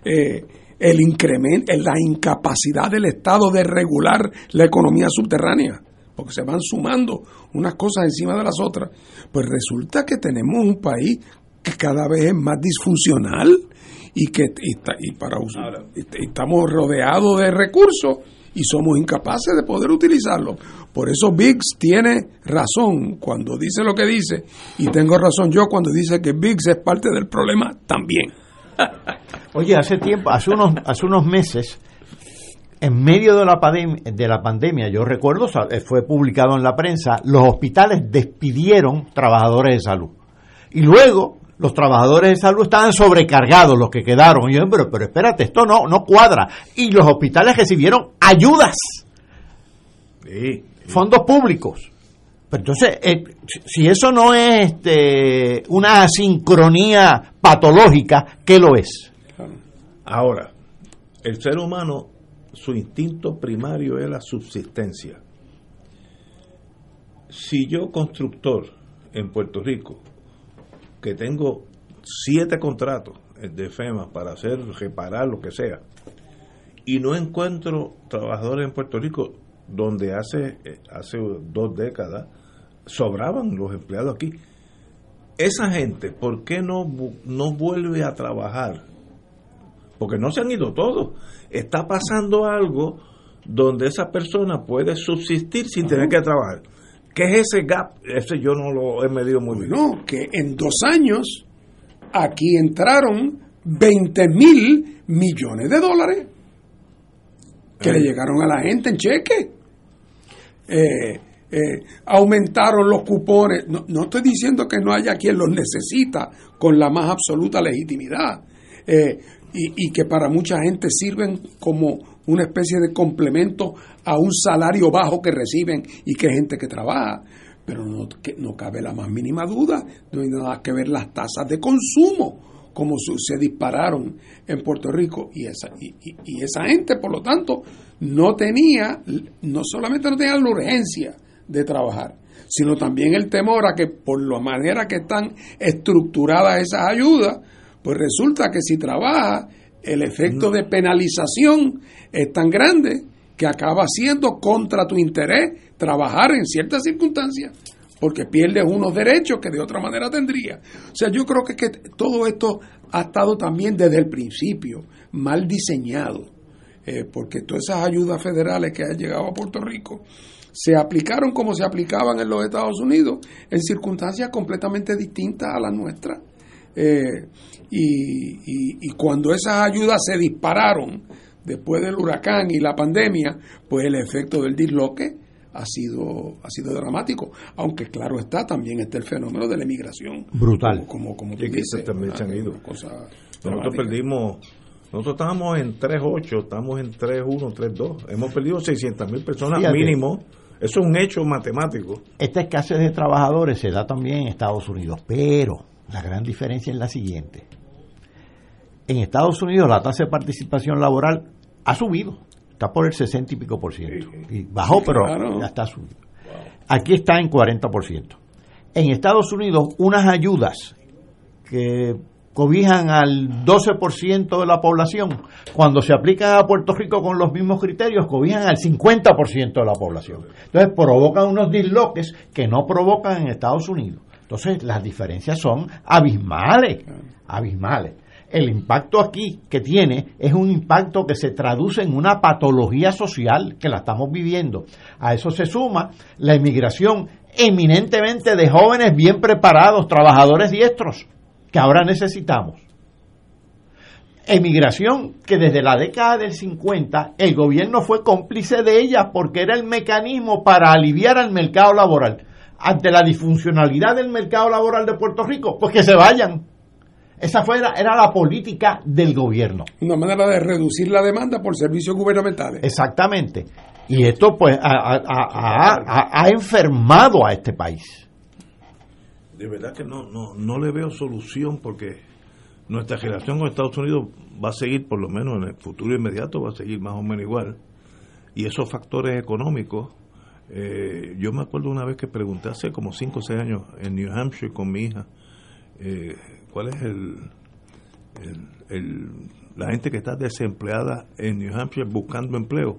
eh, el incremento, la incapacidad del Estado de regular la economía subterránea, porque se van sumando unas cosas encima de las otras. Pues resulta que tenemos un país que cada vez es más disfuncional y que y, para usar, y estamos rodeados de recursos y somos incapaces de poder utilizarlos. Por eso Biggs tiene razón cuando dice lo que dice y tengo razón yo cuando dice que Biggs es parte del problema también. Oye, hace tiempo, hace unos, hace unos meses, en medio de la, pandem- de la pandemia, yo recuerdo, fue publicado en la prensa, los hospitales despidieron trabajadores de salud. Y luego los trabajadores de salud estaban sobrecargados, los que quedaron. Y yo, pero, pero espérate, esto no, no cuadra. Y los hospitales recibieron ayudas, fondos públicos. Pero entonces, eh, si- eso no es este, una sincronía patológica, ¿qué lo es? Ahora, el ser humano, su instinto primario es la subsistencia. Si yo, constructor en Puerto Rico, que tengo siete contratos de FEMA para hacer, reparar lo que sea, y no encuentro trabajadores en Puerto Rico donde hace, eh, hace dos décadas sobraban los empleados aquí. Esa gente, ¿por qué no, no vuelve a trabajar? Porque no se han ido todos. Está pasando algo donde esa persona puede subsistir sin tener que trabajar. ¿Qué es ese gap? Ese yo no lo he medido muy bien. No, que en dos años aquí entraron 20 mil millones de dólares que le llegaron a la gente en cheque. Eh, eh, aumentaron los cupones. No, no estoy diciendo que no haya quien los necesita con la más absoluta legitimidad. Eh, y, que para mucha gente sirven como una especie de complemento a un salario bajo que reciben y que gente que trabaja. Pero no, que no cabe la más mínima duda, no hay nada que ver las tasas de consumo como se dispararon en Puerto Rico y esa, y esa gente, por lo tanto, no tenía, no solamente no tenía la urgencia de trabajar, sino también el temor a que por la manera que están estructuradas esas ayudas, pues resulta que si trabaja, el efecto de penalización es tan grande que acaba siendo contra tu interés trabajar en ciertas circunstancias porque pierdes unos derechos que de otra manera tendría. O sea, yo creo que, que todo esto ha estado también desde el principio mal diseñado, eh, porque todas esas ayudas federales que han llegado a Puerto Rico se aplicaron como se aplicaban en los Estados Unidos, en circunstancias completamente distintas a las nuestras. Eh, y, y- y cuando esas ayudas se dispararon después del huracán y la pandemia, pues el efecto del disloque ha sido, ha sido dramático. Aunque claro está, también está el fenómeno de la emigración. Brutal. Como, como tú dices, también se han ido. Nosotros perdimos, nosotros estábamos en 3.8, estamos en 3.1, 3.2. Hemos perdido 600 mil personas Fíjate. mínimo. Eso es un hecho matemático. Esta escasez de trabajadores se da también en Estados Unidos, pero la gran diferencia es la siguiente. En Estados Unidos la tasa de participación laboral ha subido, está por el 60 y pico por ciento. Y bajó, Sí, pero claro. ya está subido. Aquí está en 40 por ciento. En Estados Unidos, unas ayudas que cobijan al 12% de la población, cuando se aplican a Puerto Rico con los mismos criterios, cobijan al 50% de la población. Entonces provocan unos disloques que no provocan en Estados Unidos. Entonces las diferencias son abismales, abismales. El impacto aquí que tiene es un impacto que se traduce en una patología social que la estamos viviendo. A eso se suma la inmigración eminentemente de jóvenes bien preparados, trabajadores diestros, que ahora necesitamos. Emigración que desde la década del 50 el gobierno fue cómplice de ella porque era el mecanismo para aliviar al mercado laboral. Ante la disfuncionalidad del mercado laboral de Puerto Rico, pues que se vayan. Esa fue, era la política del gobierno. Una manera de reducir la demanda por servicios gubernamentales. Exactamente. Y esto pues ha, ha- ha- ha- ha enfermado a este país. De verdad que no, no, no le veo solución porque nuestra relación con Estados Unidos va a seguir, por lo menos en el futuro inmediato, va a seguir más o menos igual. Y esos factores económicos, eh, yo me acuerdo una vez que pregunté hace como 5 o 6 años en New Hampshire con mi hija, eh, ¿cuál es el, el- el- la gente que está desempleada en New Hampshire buscando empleo?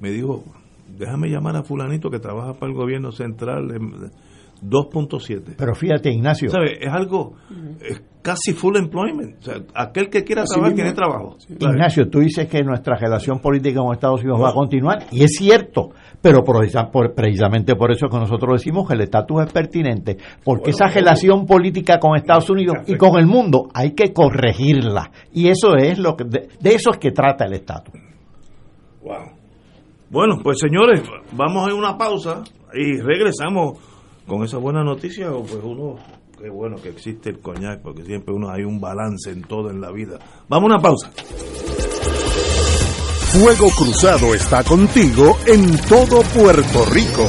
Me dijo, déjame llamar a fulanito que trabaja para el gobierno central en 2.7. Pero fíjate, Ignacio. ¿Sabe? Es algo es casi full employment. O sea, aquel que quiera Así trabajar mismo. tiene trabajo. Ignacio, tú dices que nuestra relación política con Estados Unidos va a continuar, y es cierto, pero por esa- por- precisamente por eso es que nosotros decimos que el estatus es pertinente, porque esa relación política con Estados Unidos y con el mundo hay que corregirla, y eso es lo que, de, de eso es que trata el estatus. Wow. Bueno, pues señores, vamos a una pausa y regresamos con esa buena noticia. O pues uno, qué bueno que existe el coñac, porque siempre uno hay un balance en todo en la vida. Vamos a una pausa. Fuego Cruzado está contigo en todo Puerto Rico.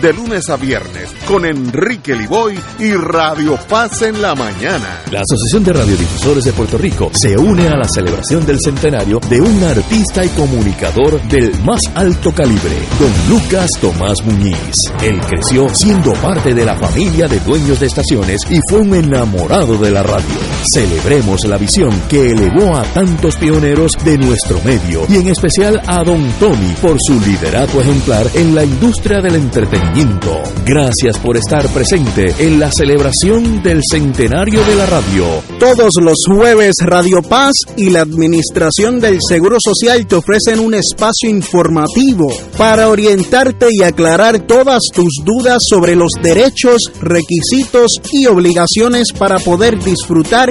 de lunes a viernes con Enrique Liboy y Radio Paz en la mañana. La Asociación de Radiodifusores de Puerto Rico se une a la celebración del centenario de un artista y comunicador del más alto calibre, don Lucas Tomás Muñiz. Él creció siendo parte de la familia de dueños de estaciones y fue un enamorado de la radio. Celebremos la visión que elevó a tantos pioneros de nuestro medio y en especial a don Tony por su liderato ejemplar en la industria del entretenimiento. Gracias por estar presente en la celebración del centenario de la radio. Todos los jueves Radio Paz y la Administración del Seguro Social te ofrecen un espacio informativo para orientarte y aclarar todas tus dudas sobre los derechos, requisitos y obligaciones para poder disfrutar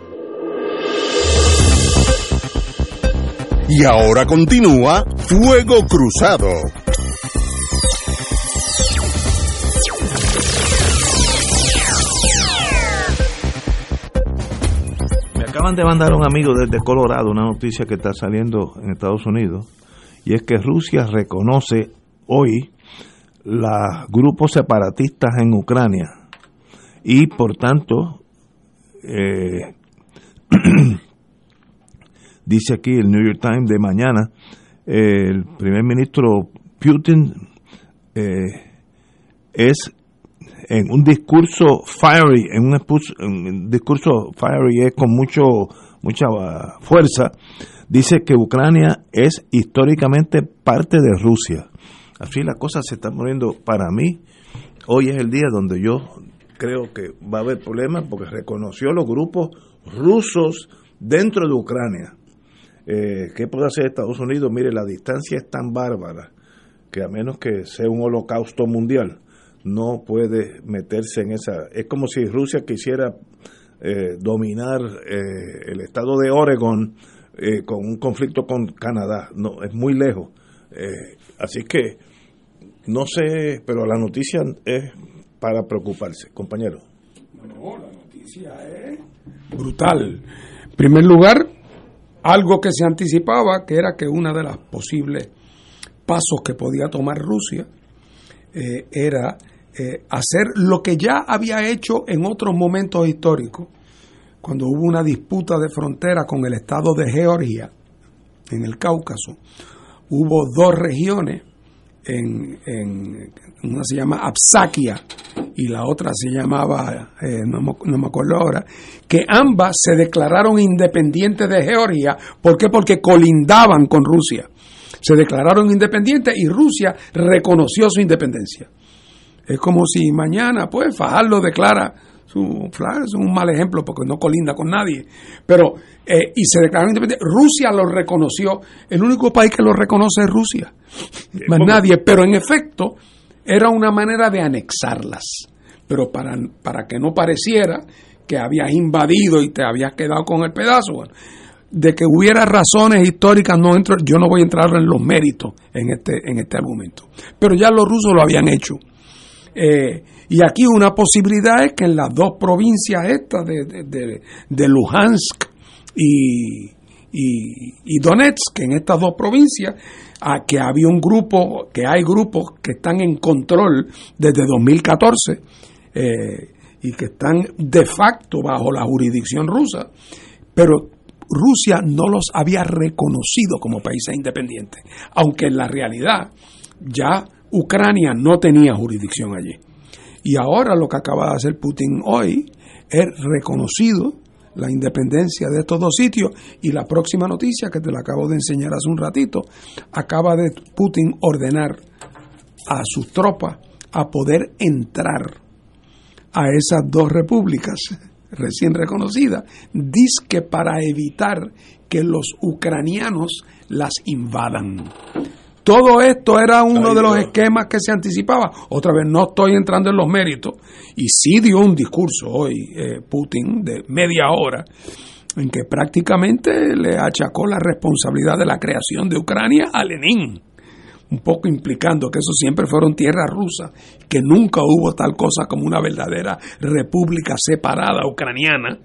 Y ahora continúa Fuego Cruzado. Me acaban de mandar un amigo desde Colorado una noticia que está saliendo en Estados Unidos y es que Rusia reconoce hoy los grupos separatistas en Ucrania y por tanto eh, dice aquí el New York Times de mañana, el primer ministro Putin eh, es en un discurso fiery, en un, expus- en un discurso fiery es con mucho mucha ah, fuerza, dice que Ucrania es históricamente parte de Rusia. Así las cosas se están poniendo para mí. Hoy es el día donde yo creo que va a haber problemas porque reconoció los grupos rusos dentro de Ucrania. Eh, ¿Qué puede hacer Estados Unidos? Mire, la distancia es tan bárbara que a menos que sea un holocausto mundial, no puede meterse en esa... Es como si Rusia quisiera eh, dominar eh, el estado de Oregon eh, con un conflicto con Canadá. No, es muy lejos. Eh, así que no sé, pero la noticia es para preocuparse, compañero. No, la noticia es brutal. En primer lugar, algo que se anticipaba, que era que una de las posibles pasos que podía tomar Rusia eh, era eh, hacer lo que ya había hecho en otros momentos históricos, cuando hubo una disputa de frontera con el estado de Georgia, en el Cáucaso, hubo dos regiones, en, en- una se llama Absakia y la otra se llamaba, eh, no, no me acuerdo ahora, que ambas se declararon independientes de Georgia. ¿Por qué? Porque colindaban con Rusia. Se declararon independientes y Rusia reconoció su independencia. Es como si mañana, pues, Fajardo declara su es un mal ejemplo porque no colinda con nadie, pero eh, y se declaró independiente. Rusia lo reconoció. El único país que lo reconoce es Rusia, más nadie. Pero en efecto era una manera de anexarlas, pero para para que no pareciera que habías invadido y te habías quedado con el pedazo. Bueno, de que hubiera razones históricas, no entro, yo no voy a entrar en los méritos en este, en este argumento. Pero ya los rusos lo habían hecho. Eh, y aquí una posibilidad es que en las dos provincias estas de, de, de- Luhansk y, y, y Donetsk, en estas dos provincias, a que había un grupo, que hay grupos que están en control desde 2014 eh, y que están de facto bajo la jurisdicción rusa, pero Rusia no los había reconocido como países independientes, aunque en la realidad ya Ucrania no tenía jurisdicción allí. Y ahora lo que acaba de hacer Putin hoy es reconocido la independencia de estos dos sitios y la próxima noticia que te la acabo de enseñar hace un ratito, acaba de Putin ordenar a sus tropas a poder entrar a esas dos repúblicas recién reconocidas, que para evitar que los ucranianos las invadan. Todo esto era uno de los esquemas que se anticipaba. Otra vez, no estoy entrando en los méritos. Y sí dio un discurso hoy eh, Putin de media hora en que prácticamente le achacó la responsabilidad de la creación de Ucrania a Lenin. Un poco implicando que eso siempre fueron tierras rusas, que nunca hubo tal cosa como una verdadera república separada ucraniana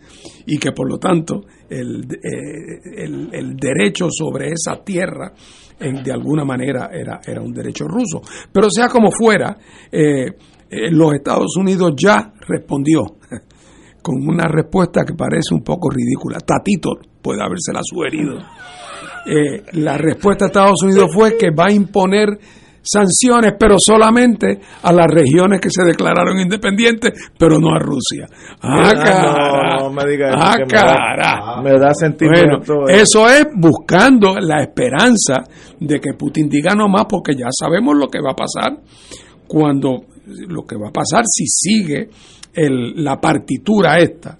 y que por lo tanto el, eh, el- el derecho sobre esa tierra en- de alguna manera era, era un derecho ruso. Pero sea como fuera, eh, eh, los Estados Unidos ya respondió con una respuesta que parece un poco ridícula. Tatito puede habérsela sugerido. Eh, la respuesta de Estados Unidos fue que va a imponer sanciones, pero solamente a las regiones que se declararon independientes, pero no a Rusia. Ah, cara. no, no me diga eso, Ah, me da- me da sentimiento, Bueno, eh. eso es buscando la esperanza de que Putin diga no más, porque ya sabemos lo que va a pasar cuando lo que va a pasar si sigue el- la partitura esta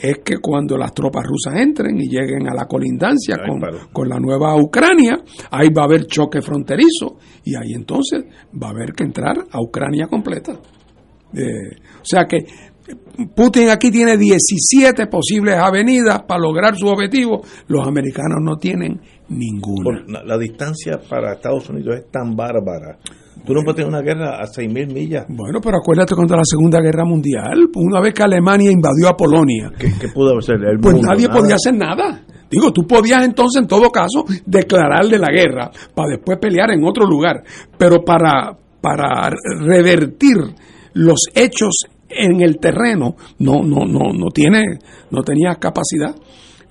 es que cuando las tropas rusas entren y lleguen a la colindancia Ay, con, con la nueva Ucrania, ahí va a haber choque fronterizo y ahí entonces va a haber que entrar a Ucrania completa. Eh, o sea que Putin aquí tiene 17 posibles avenidas para lograr su objetivo, los americanos no tienen ninguna. La distancia para Estados Unidos es tan bárbara. Tú no puedes tener una guerra a 6.000 millas. Bueno, pero acuérdate contra la Segunda Guerra Mundial, una vez que Alemania invadió a Polonia, ¿Qué, qué pudo hacer el pues nadie Nada. podía hacer nada. Digo, tú podías entonces, en todo caso, declararle la guerra para después pelear en otro lugar. Pero para, para revertir los hechos en el terreno, no, no, no, no tiene, no tenía capacidad.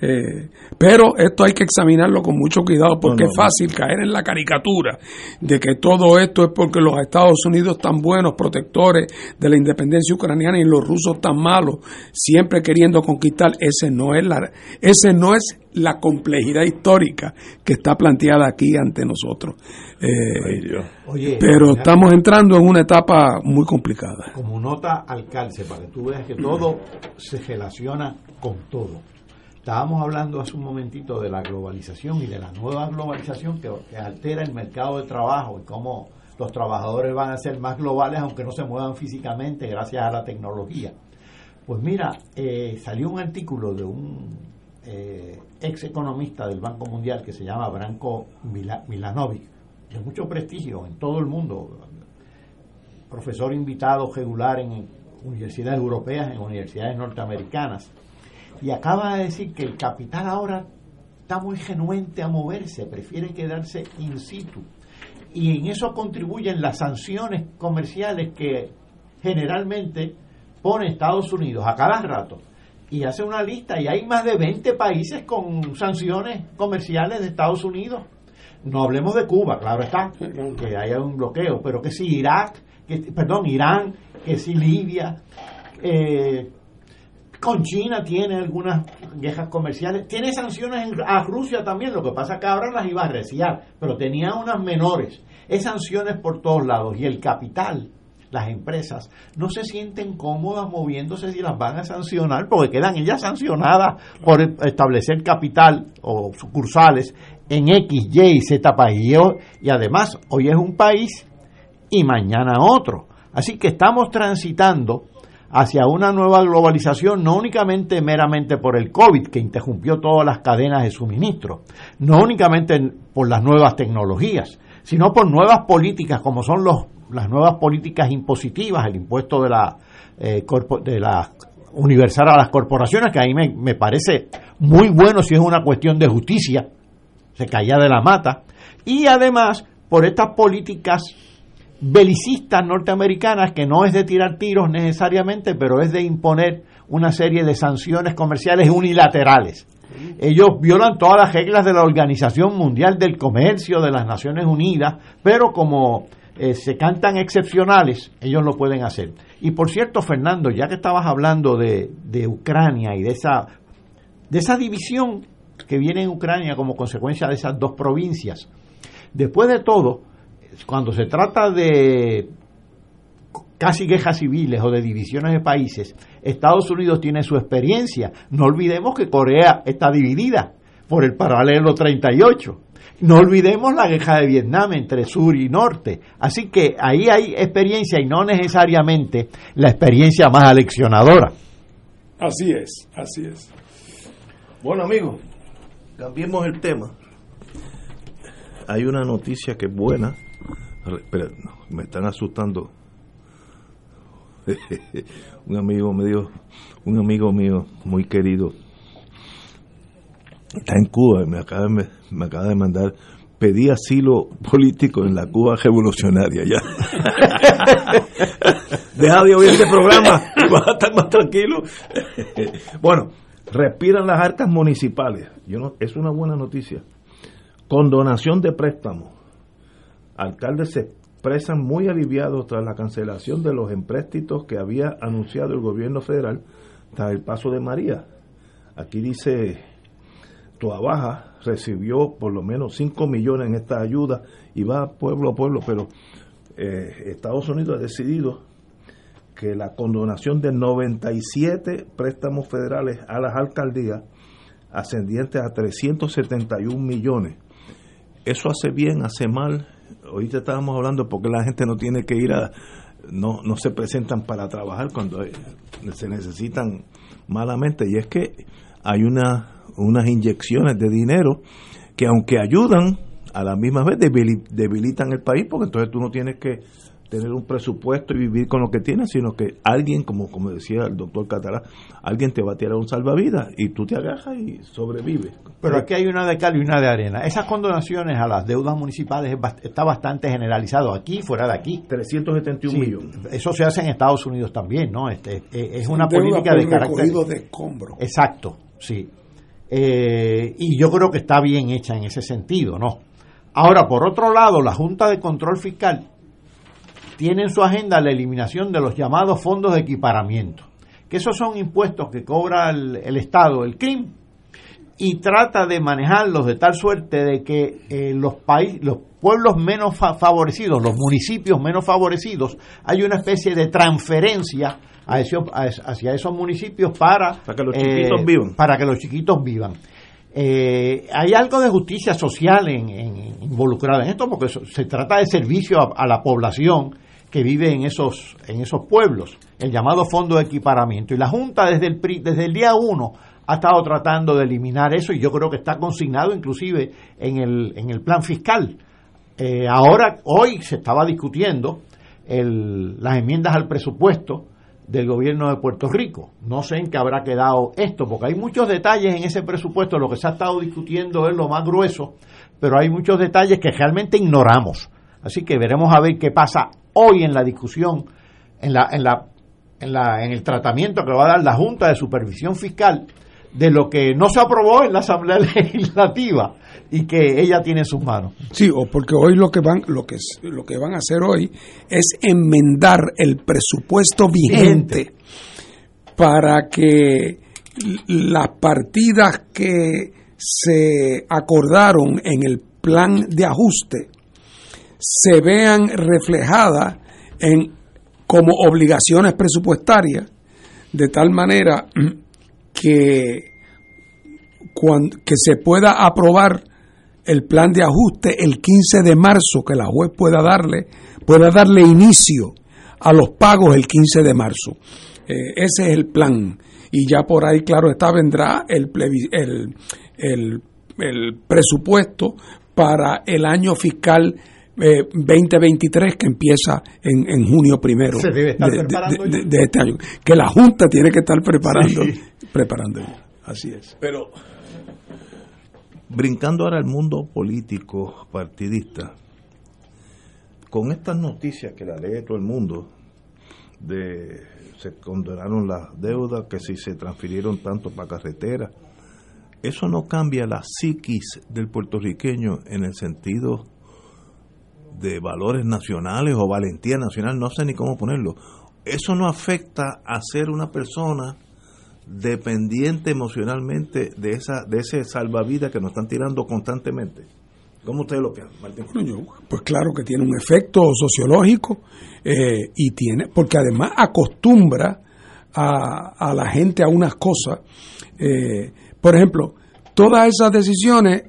Eh, pero esto hay que examinarlo con mucho cuidado porque No, no, es fácil caer en la caricatura de que todo esto es porque los Estados Unidos tan buenos protectores de la independencia ucraniana y los rusos tan malos siempre queriendo conquistar. Ese no es la ese no es la complejidad histórica que está planteada aquí ante nosotros. Eh, Oye, pero estamos entrando en una etapa muy complicada. Como nota al calce, para que tú veas que todo se relaciona con todo. Estábamos hablando hace un momentito de la globalización y de la nueva globalización que, altera el mercado de trabajo y cómo los trabajadores van a ser más globales aunque no se muevan físicamente gracias a la tecnología. Pues mira, eh, salió un artículo de un eh, ex economista del Banco Mundial que se llama Branko Mila- Milanovic, de mucho prestigio en todo el mundo, profesor invitado regular en universidades europeas, en universidades norteamericanas, y acaba de decir que el capital ahora está muy genuente a moverse, prefiere quedarse in situ. Y en eso contribuyen las sanciones comerciales que generalmente pone Estados Unidos a cada rato. Y hace una lista y hay más de 20 países con sanciones comerciales de Estados Unidos. No hablemos de Cuba, claro está, que haya un bloqueo, pero que si Irak, que, perdón, Irán, que si Libia, eh, con China tiene algunas quejas comerciales, tiene sanciones a Rusia también, lo que pasa es que ahora las iba a reciar, pero tenía unas menores. Es sanciones por todos lados y el capital, las empresas, no se sienten cómodas moviéndose si las van a sancionar, porque quedan ellas sancionadas por establecer capital o sucursales en X, Y y Z país. Y además, hoy es un país y mañana otro. Así que estamos transitando hacia una nueva globalización, no únicamente meramente por el COVID, que interrumpió todas las cadenas de suministro, no únicamente por las nuevas tecnologías, sino por nuevas políticas, como son los, las nuevas políticas impositivas, el impuesto de la, eh, corpo- de la universal a las corporaciones, que a mí me, me parece muy bueno si es una cuestión de justicia, se caía de la mata, y además por estas políticas belicistas norteamericanas que no es de tirar tiros necesariamente, pero es de imponer una serie de sanciones comerciales unilaterales. Ellos violan todas las reglas de la Organización Mundial del Comercio, de las Naciones Unidas, pero como eh, se cantan excepcionales, ellos lo pueden hacer. Y por cierto, Fernando, ya que estabas hablando de, de Ucrania y de esa, de esa división que viene en Ucrania como consecuencia de esas dos provincias, después de todo, cuando se trata de casi guerras civiles o de divisiones de países, Estados Unidos tiene su experiencia. No olvidemos que Corea está dividida por el paralelo 38. No olvidemos la guerra de Vietnam entre sur y norte. Así que ahí hay experiencia y no necesariamente la experiencia más aleccionadora. así es así es Bueno, amigos, cambiemos el tema. Hay una noticia que es buena. Espera, no, me están asustando. un amigo me dijo, un amigo mío muy querido, está en Cuba y me acaba de, me acaba de mandar, pedí asilo político en la Cuba revolucionaria ya. Deja de oír este programa vas a estar más tranquilo. bueno, respiran las arcas municipales. Yo no, es una buena noticia. Con donación de préstamos. Alcaldes se expresan muy aliviados tras la cancelación de los empréstitos que había anunciado el gobierno federal tras el paso de María. Aquí dice, Baja recibió por lo menos 5 millones en esta ayuda y va pueblo a pueblo, pero eh, Estados Unidos ha decidido que la condonación de 97 préstamos federales a las alcaldías ascendientes a 371 millones. Eso hace bien, hace mal. Ahorita estábamos hablando porque la gente no tiene que ir a, no, no se presentan para trabajar cuando se necesitan malamente. Y es que hay una, unas inyecciones de dinero que aunque ayudan, a la misma vez debilitan el país porque entonces tú no tienes que tener un presupuesto y vivir con lo que tienes, sino que alguien, como, como decía el doctor Catalá, alguien te va a tirar un salvavidas y tú te agajas y sobrevives. Pero aquí hay una de cal y una de arena. Esas condonaciones a las deudas municipales está bastante generalizado aquí, fuera de aquí. 371 millones. Eso se hace en Estados Unidos también, ¿no? Este, eh, es una política de carácter... de escombro. Exacto, sí. Eh, y yo creo que está bien hecha en ese sentido, ¿no? Ahora, por otro lado, la Junta de Control Fiscal tiene en su agenda la eliminación de los llamados fondos de equiparamiento, que esos son impuestos que cobra el, Estado, el CRIM, y trata de manejarlos de tal suerte de que eh, los, países, los pueblos menos favorecidos, los municipios menos favorecidos, hay una especie de transferencia a hacia esos municipios para, para que los chiquitos eh, vivan. Para que los chiquitos vivan. Eh, hay algo de justicia social en, en, involucrada en esto porque se trata de servicio a, la población que vive en esos, en esos pueblos, el llamado fondo de equiparamiento. Y la Junta desde el, desde el día uno ha estado tratando de eliminar eso y yo creo que está consignado inclusive en el, en el plan fiscal. Eh, ahora, hoy se estaba discutiendo el, las enmiendas al presupuesto del gobierno de Puerto Rico. No sé en qué habrá quedado esto, porque hay muchos detalles en ese presupuesto, lo que se ha estado discutiendo es lo más grueso, pero hay muchos detalles que realmente ignoramos. Así que veremos a ver qué pasa hoy en la discusión, en, la, en, la, en, la, en el tratamiento que va a dar la Junta de Supervisión Fiscal de lo que no se aprobó en la Asamblea Legislativa y que ella tiene en sus manos. Sí, o porque hoy lo que van lo que lo que van a hacer hoy es enmendar el presupuesto vigente para que las partidas que se acordaron en el plan de ajuste se vean reflejadas en como obligaciones presupuestarias de tal manera que, que se pueda aprobar el plan de ajuste el 15 de marzo, que la juez pueda darle, pueda darle inicio a los pagos el 15 de marzo. Eh, ese es el plan. Y ya por ahí, claro está, vendrá el, el, el, el presupuesto para el año fiscal 2023 eh, que empieza en, en junio primero de, este año. Que la Junta tiene que estar preparando, preparando. Así es. Pero brincando ahora al mundo político partidista, con estas noticias que la lee todo el mundo, de se condenaron las deudas, que si se transfirieron tanto para carretera, eso no cambia la psiquis del puertorriqueño en el sentido de valores nacionales o valentía nacional, no sé ni cómo ponerlo. Eso no afecta a ser una persona dependiente emocionalmente de esa de ese salvavidas que nos están tirando constantemente. ¿Cómo usted lo piensa, Martín? pues claro que tiene un efecto sociológico eh, y tiene, porque además acostumbra a, a la gente a unas cosas. Eh, por ejemplo, todas esas decisiones,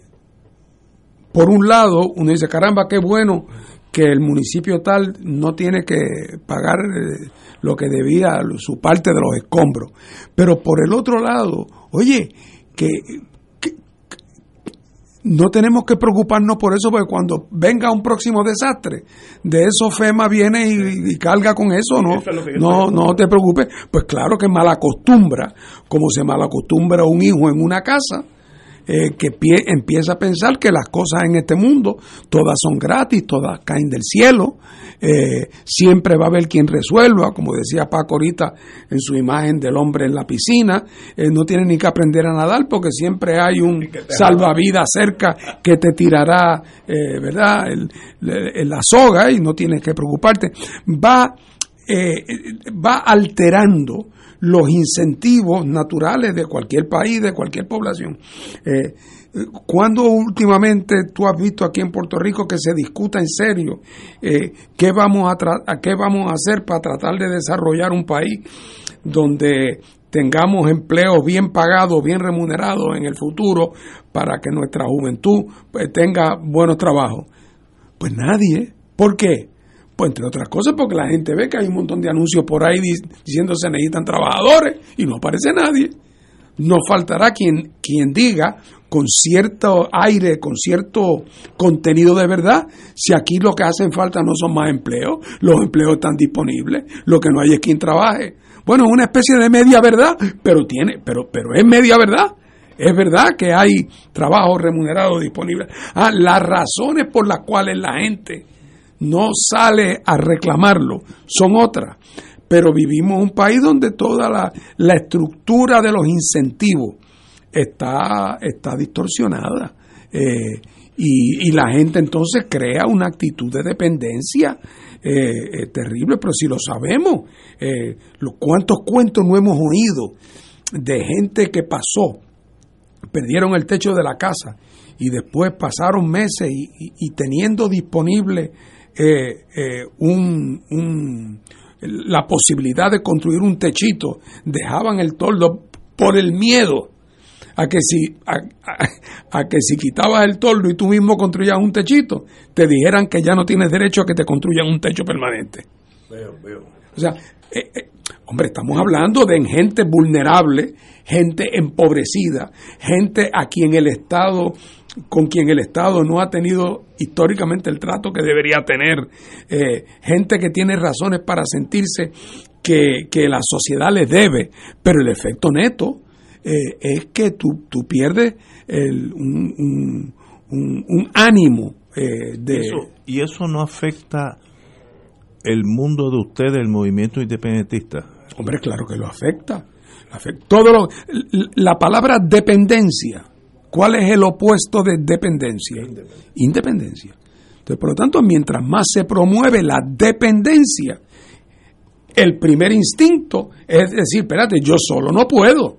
por un lado, uno dice, caramba, qué bueno que el municipio tal no tiene que pagar eh, lo que debía, su parte de los escombros. Pero por el otro lado, oye, que, no tenemos que preocuparnos por eso, porque cuando venga un próximo desastre, de eso FEMA viene y, carga con eso, ¿no? no, no te preocupes. Pues claro que malacostumbra, como se malacostumbra un hijo en una casa, eh, que pie- empieza a pensar que las cosas en este mundo todas son gratis, todas caen del cielo, eh, siempre va a haber quien resuelva, como decía Paco ahorita en su imagen del hombre en la piscina, eh, no tiene ni que aprender a nadar porque siempre hay un salvavidas cerca que te tirará, eh, ¿verdad?, el- el- la soga y no tienes que preocuparte. Va eh, va alterando los incentivos naturales de cualquier país, de cualquier población. Eh, ¿Cuándo últimamente tú has visto aquí en Puerto Rico que se discuta en serio eh, qué, vamos a tra- qué vamos a hacer para tratar de desarrollar un país donde tengamos empleos bien pagados, bien remunerados en el futuro para que nuestra juventud pues, tenga buenos trabajos? Pues nadie. ¿Por qué? Pues entre otras cosas porque la gente ve que hay un montón de anuncios por ahí di- diciendo se necesitan trabajadores y no aparece nadie. No faltará quien, quien diga con cierto aire, con cierto contenido de verdad, si aquí lo que hacen falta no son más empleos, los empleos están disponibles, lo que no hay es quien trabaje. Bueno, es una especie de media verdad, pero tiene, pero, pero es media verdad. Es verdad que hay trabajo remunerado disponible. Ah, las razones por las cuales la gente no sale a reclamarlo son otras. Pero vivimos un país donde toda la, la estructura de los incentivos está, está distorsionada. Eh, y, la gente entonces crea una actitud de dependencia eh, eh, terrible, pero si lo sabemos, eh, lo- ¿cuántos cuentos no hemos oído de gente que pasó perdieron el techo de la casa y después pasaron meses y teniendo disponible eh, eh, un, un- la posibilidad de construir un techito, dejaban el toldo por el miedo a que si a, a- a que si quitabas el toldo y tú mismo construías un techito, te dijeran que ya no tienes derecho a que te construyan un techo permanente. Veo, veo. O sea, eh, eh, hombre, estamos hablando de gente vulnerable, gente empobrecida, gente a quien el Estado, con quien el Estado no ha tenido históricamente el trato que debería tener, eh, gente que tiene razones para sentirse que, que la sociedad les debe, pero el efecto neto eh, es que tú, tú pierdes el- un, un- un- un ánimo eh, de... Eso- y eso no afecta el mundo de ustedes, el movimiento independentista. Hombre, claro que lo afecta. Afecta. Todo lo- la palabra dependencia, ¿cuál es el opuesto de dependencia? Independencia. Entonces, por lo tanto, mientras más se promueve la dependencia, el primer instinto es decir, espérate, yo solo no puedo.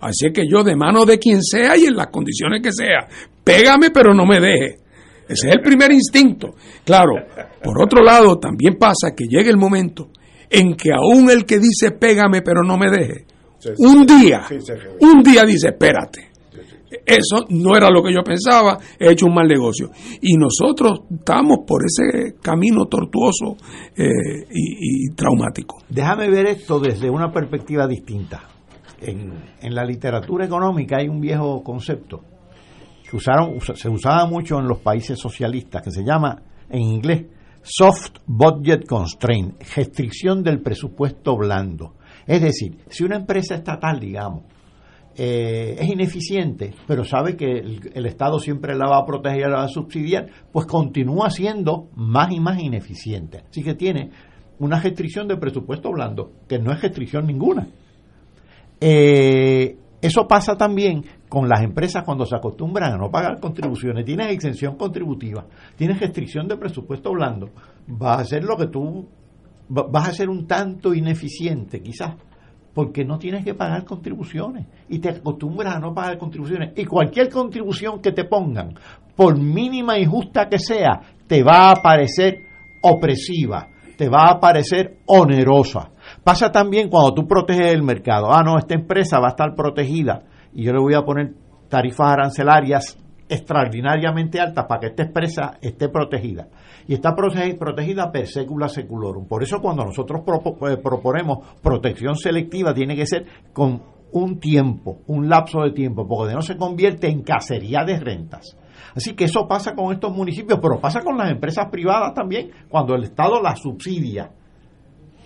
Así que yo de mano de quien sea y en las condiciones que sea, pégame pero no me deje. Ese es el primer instinto. Claro, por otro lado, también pasa que llega el momento en que aún el que dice pégame pero no me deje, un día, un día dice espérate. Eso no era lo que yo pensaba, he hecho un mal negocio. Y nosotros estamos por ese camino tortuoso eh, y, y traumático. Déjame ver esto desde una perspectiva distinta. En, en la literatura económica hay un viejo concepto que usaron, usa- se usaba mucho en los países socialistas, que se llama en inglés soft budget constraint, restricción del presupuesto blando. Es decir, si una empresa estatal, digamos, eh, es ineficiente, pero sabe que el, Estado siempre la va a proteger la va a subsidiar, pues continúa siendo más y más ineficiente. Así que tiene una restricción de presupuesto blando, que no es restricción ninguna. Eh, eso pasa también con las empresas cuando se acostumbran a no pagar contribuciones. Tienes exención contributiva, tienes restricción de presupuesto blando. Vas a hacer lo que tú va- vas a ser un tanto ineficiente, quizás, porque no tienes que pagar contribuciones y te acostumbras a no pagar contribuciones. Y cualquier contribución que te pongan, por mínima y justa que sea, te va a parecer opresiva, te va a parecer onerosa. Pasa también cuando tú proteges el mercado. Ah, no, esta empresa va a estar protegida y yo le voy a poner tarifas arancelarias extraordinariamente altas para que esta empresa esté protegida. Y está prote- protegida per secula seculorum. Por eso cuando nosotros eh, proponemos protección selectiva tiene que ser con un tiempo, un lapso de tiempo, porque no se convierte en cacería de rentas. Así que eso pasa con estos municipios, pero pasa con las empresas privadas también, cuando el Estado las subsidia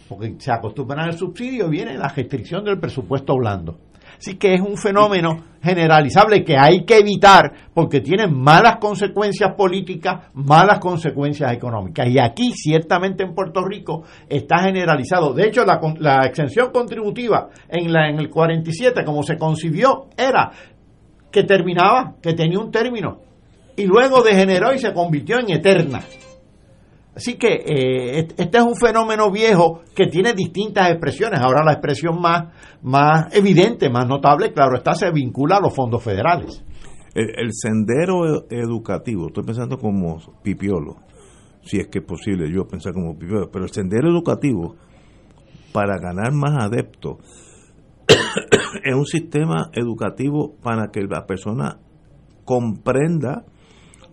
porque se acostumbran al subsidio viene la restricción del presupuesto blando. Así que es un fenómeno generalizable que hay que evitar porque tiene malas consecuencias políticas, malas consecuencias económicas. Y aquí, ciertamente en Puerto Rico, está generalizado. De hecho, la, exención contributiva en, la, en el 47, como se concibió, era que terminaba, que tenía un término, y luego degeneró y se convirtió en eterna. Así que eh, este es un fenómeno viejo que tiene distintas expresiones. Ahora la expresión más, más evidente, más notable, claro está, se vincula a los fondos federales. El, el sendero e- educativo, estoy pensando como pipiolo, si es que es posible yo pensar como pipiolo, pero el sendero educativo, para ganar más adeptos, es un sistema educativo para que la persona comprenda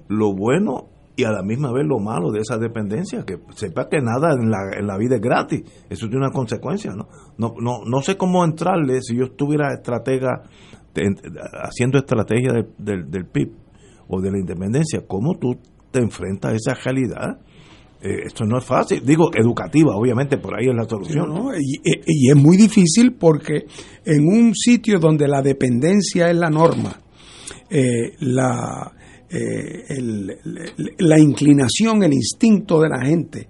lo bueno y a la misma vez lo malo de esa dependencia, que sepa que nada en la, en la vida es gratis, eso tiene una consecuencia, ¿no? No, no, no sé cómo entrarle si yo estuviera estratega, haciendo estrategia del- del, del PIB o de la independencia, ¿cómo tú te enfrentas a esa realidad? Eh, esto no es fácil, digo, educativa, obviamente, por ahí es la solución. ¿no? Y es muy difícil porque en un sitio donde la dependencia es la norma, eh, la, eh, el- la inclinación, el instinto de la gente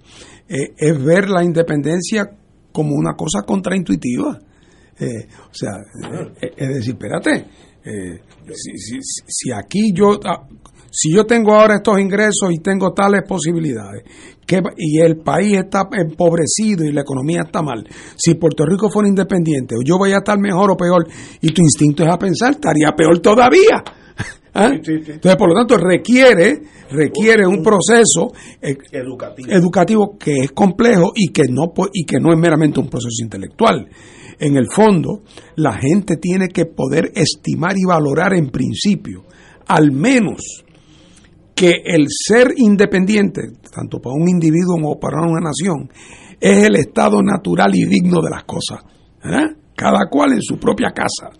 eh, es ver la independencia como una cosa contraintuitiva. Eh, o sea, eh, es decir, espérate, si, si- si aquí yo, ah, si yo tengo ahora estos ingresos y tengo tales posibilidades, que, y el país está empobrecido y la economía está mal, si Puerto Rico fuera independiente, yo voy a estar mejor o peor, y tu instinto es a pensar, estaría peor todavía. ¿Ah? Entonces, por lo tanto, requiere, requiere un proceso eh, Educativo. educativo que es complejo y que no y que no es meramente un proceso intelectual. En el fondo, la gente tiene que poder estimar y valorar en principio, al menos que el ser independiente, tanto para un individuo como para una nación, es el estado natural y digno de las cosas. ¿eh? Cada cual en su propia casa.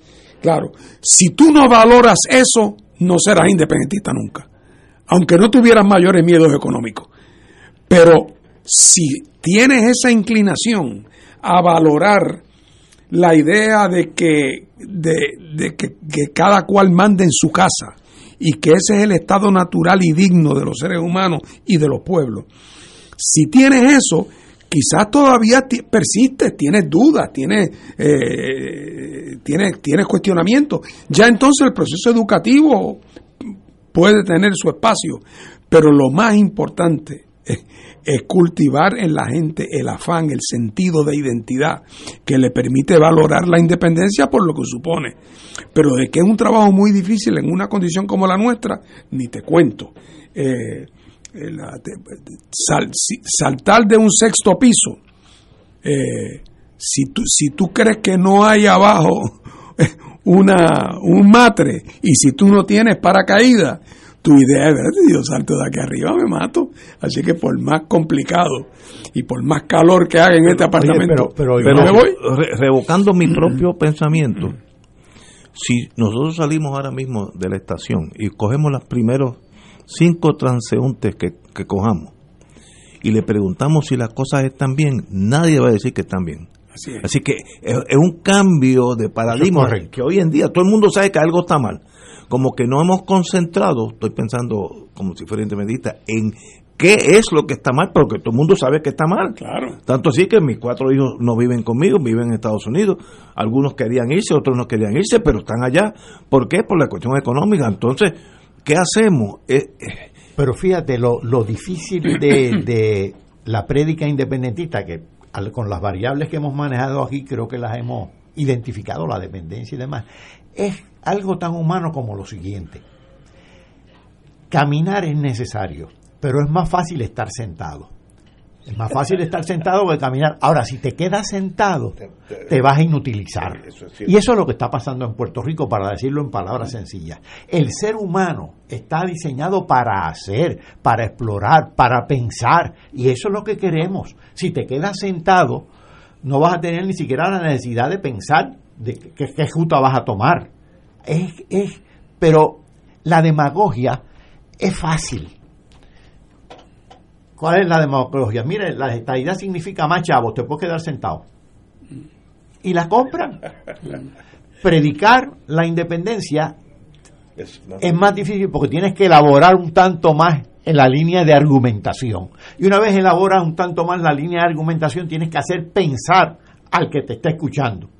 Claro, si tú no valoras eso, no serás independentista nunca, aunque no tuvieras mayores miedos económicos. Pero si tienes esa inclinación a valorar la idea de que, de, que cada cual mande en su casa y que ese es el estado natural y digno de los seres humanos y de los pueblos, si tienes eso, quizás todavía persistes, tienes dudas, tienes, eh, tienes, tienes cuestionamientos. Ya entonces el proceso educativo puede tener su espacio, pero lo más importante es, cultivar en la gente el afán, el sentido de identidad que le permite valorar la independencia por lo que supone. Pero de que es un trabajo muy difícil en una condición como la nuestra, ni te cuento. Eh, la- te- sal- si- saltar de un sexto piso, eh, si, tú, si tú crees que no hay abajo una, un matre y si tú no tienes paracaídas, tu idea es, "Espérate, yo salto de aquí arriba, me mato. Así que por más complicado y por más calor que haga en este apartamento, Pero me voy. re- revocando mi propio pensamiento, si nosotros salimos ahora mismo de la estación y cogemos los primeros cinco transeúntes que, que cojamos y le preguntamos si las cosas están bien, nadie va a decir que están bien. Así es. Así que es, es un cambio de paradigma que hoy en día todo el mundo sabe que algo está mal. Como que no hemos concentrado, estoy pensando como si fuera en qué es lo que está mal, pero que todo el mundo sabe que está mal. Claro. Tanto así que mis cuatro hijos no viven conmigo, viven en Estados Unidos. Algunos querían irse, otros no querían irse, pero están allá. ¿Por qué? Por la cuestión económica. Entonces, ¿qué hacemos? Eh, eh, Pero fíjate, lo, lo difícil de, de la prédica independentista, que al- con las variables que hemos manejado aquí, creo que las hemos identificado, la dependencia y demás, es algo tan humano como lo siguiente. Caminar es necesario, pero es más fácil estar sentado. Es más fácil estar sentado que caminar. Ahora, si te quedas sentado, te vas a inutilizar. Y eso es lo que está pasando en Puerto Rico, para decirlo en palabras sencillas. El ser humano está diseñado para hacer, para explorar, para pensar. Y eso es lo que queremos. Si te quedas sentado, no vas a tener ni siquiera la necesidad de pensar de qué, qué ruta vas a tomar. Es, es, pero la demagogia es fácil. ¿Cuál es la demagogia? Mire, la estadidad significa más chavos, te puedes quedar sentado. Y la compran. predicar la independencia es más difícil porque tienes que elaborar un tanto más en la línea de argumentación. Y una vez elaboras un tanto más la línea de argumentación, tienes que hacer pensar al que te está escuchando.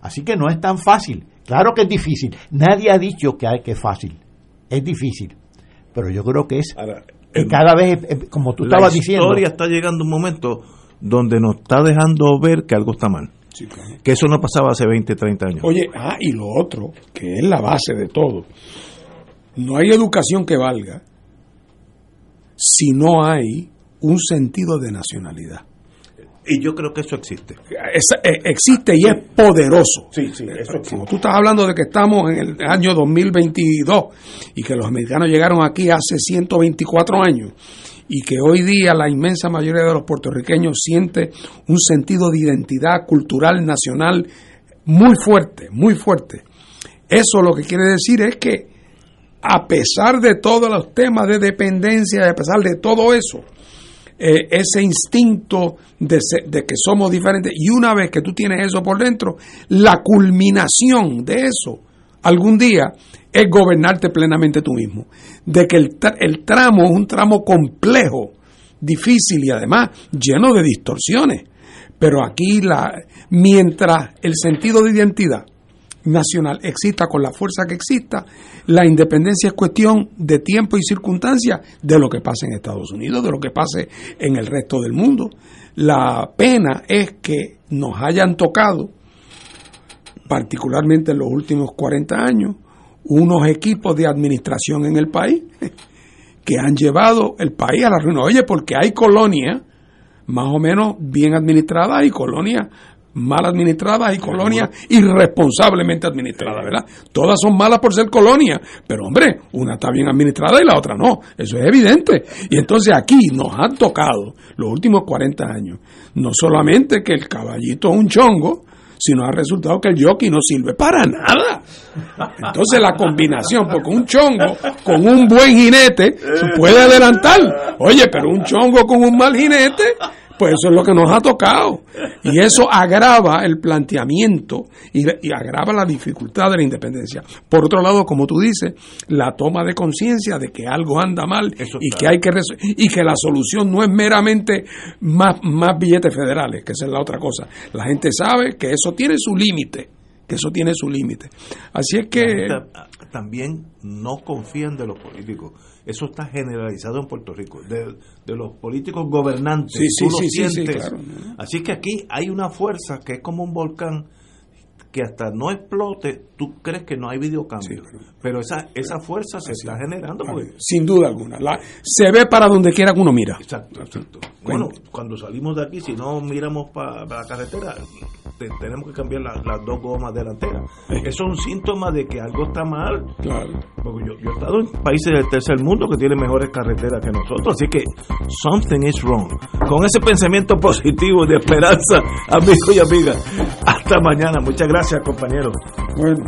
Así que no es tan fácil. Claro que es difícil. Nadie ha dicho que, hay, que es fácil. Es difícil. Pero yo creo que es cada vez, eh, como tú estabas diciendo... La historia está llegando un momento donde nos está dejando ver que algo está mal. Que eso no pasaba hace 20, 30 años. Oye, ah, y lo otro, que es la base de todo. No hay educación que valga si no hay un sentido de nacionalidad. Y yo creo que eso existe. Eh, existe y es poderoso. Sí, sí, eso Como tú estás hablando de que estamos en el año 2022 y que los americanos llegaron aquí hace 124 años y que hoy día la inmensa mayoría de los puertorriqueños siente un sentido de identidad cultural nacional muy fuerte, muy fuerte. Eso lo que quiere decir es que a pesar de todos los temas de dependencia, a pesar de todo eso, eh, ese instinto de, que somos diferentes, y una vez que tú tienes eso por dentro, la culminación de eso, algún día, es gobernarte plenamente tú mismo. De que el, el tramo es un tramo complejo, difícil y además lleno de distorsiones. Pero aquí, la, mientras el sentido de identidad nacional exista con la fuerza que exista, la independencia es cuestión de tiempo y circunstancia de lo que pase en Estados Unidos, de lo que pase en el resto del mundo. La pena es que nos hayan tocado, particularmente en los últimos 40 años, unos equipos de administración en el país que han llevado el país a la ruina. Oye, porque hay colonias más o menos bien administradas y colonias mal administradas y colonias irresponsablemente administradas, ¿verdad? Todas son malas por ser colonias, pero hombre, una está bien administrada y la otra no, eso es evidente. Y entonces aquí nos han tocado los últimos 40 años, no solamente que el caballito es un chongo, sino ha resultado que el jockey no sirve para nada. Entonces la combinación, porque un chongo con un buen jinete se puede adelantar. Oye, pero un chongo con un mal jinete pues eso es lo que nos ha tocado. Y eso agrava el planteamiento y, agrava la dificultad de la independencia. Por otro lado, como tú dices, la toma de conciencia de que algo anda mal y que hay que y que la solución no es meramente más, más billetes federales, que esa es la otra cosa. La gente sabe que eso tiene su límite que eso tiene su límite. Así es que... También no confían de los políticos. Eso está generalizado en Puerto Rico. De, los políticos gobernantes. Sí, sí, sí, sí, claro. Así que aquí hay una fuerza que es como un volcán que hasta no explote, tú crees que no hay videocambio. pero, esa esa fuerza se está generando. Sin duda alguna. La, se ve para donde quiera que uno mira. Exacto, Bueno, cuando salimos de aquí, si no miramos para la carretera, tenemos que cambiar las dos gomas delanteras. Eso es un síntoma de que algo está mal. Claro. Porque yo, yo he estado en países del tercer mundo que tienen mejores carreteras que nosotros. Así que something is wrong. Con ese pensamiento positivo de esperanza, amigos y amigas. Hasta mañana. Muchas gracias gracias, compañero. Bueno,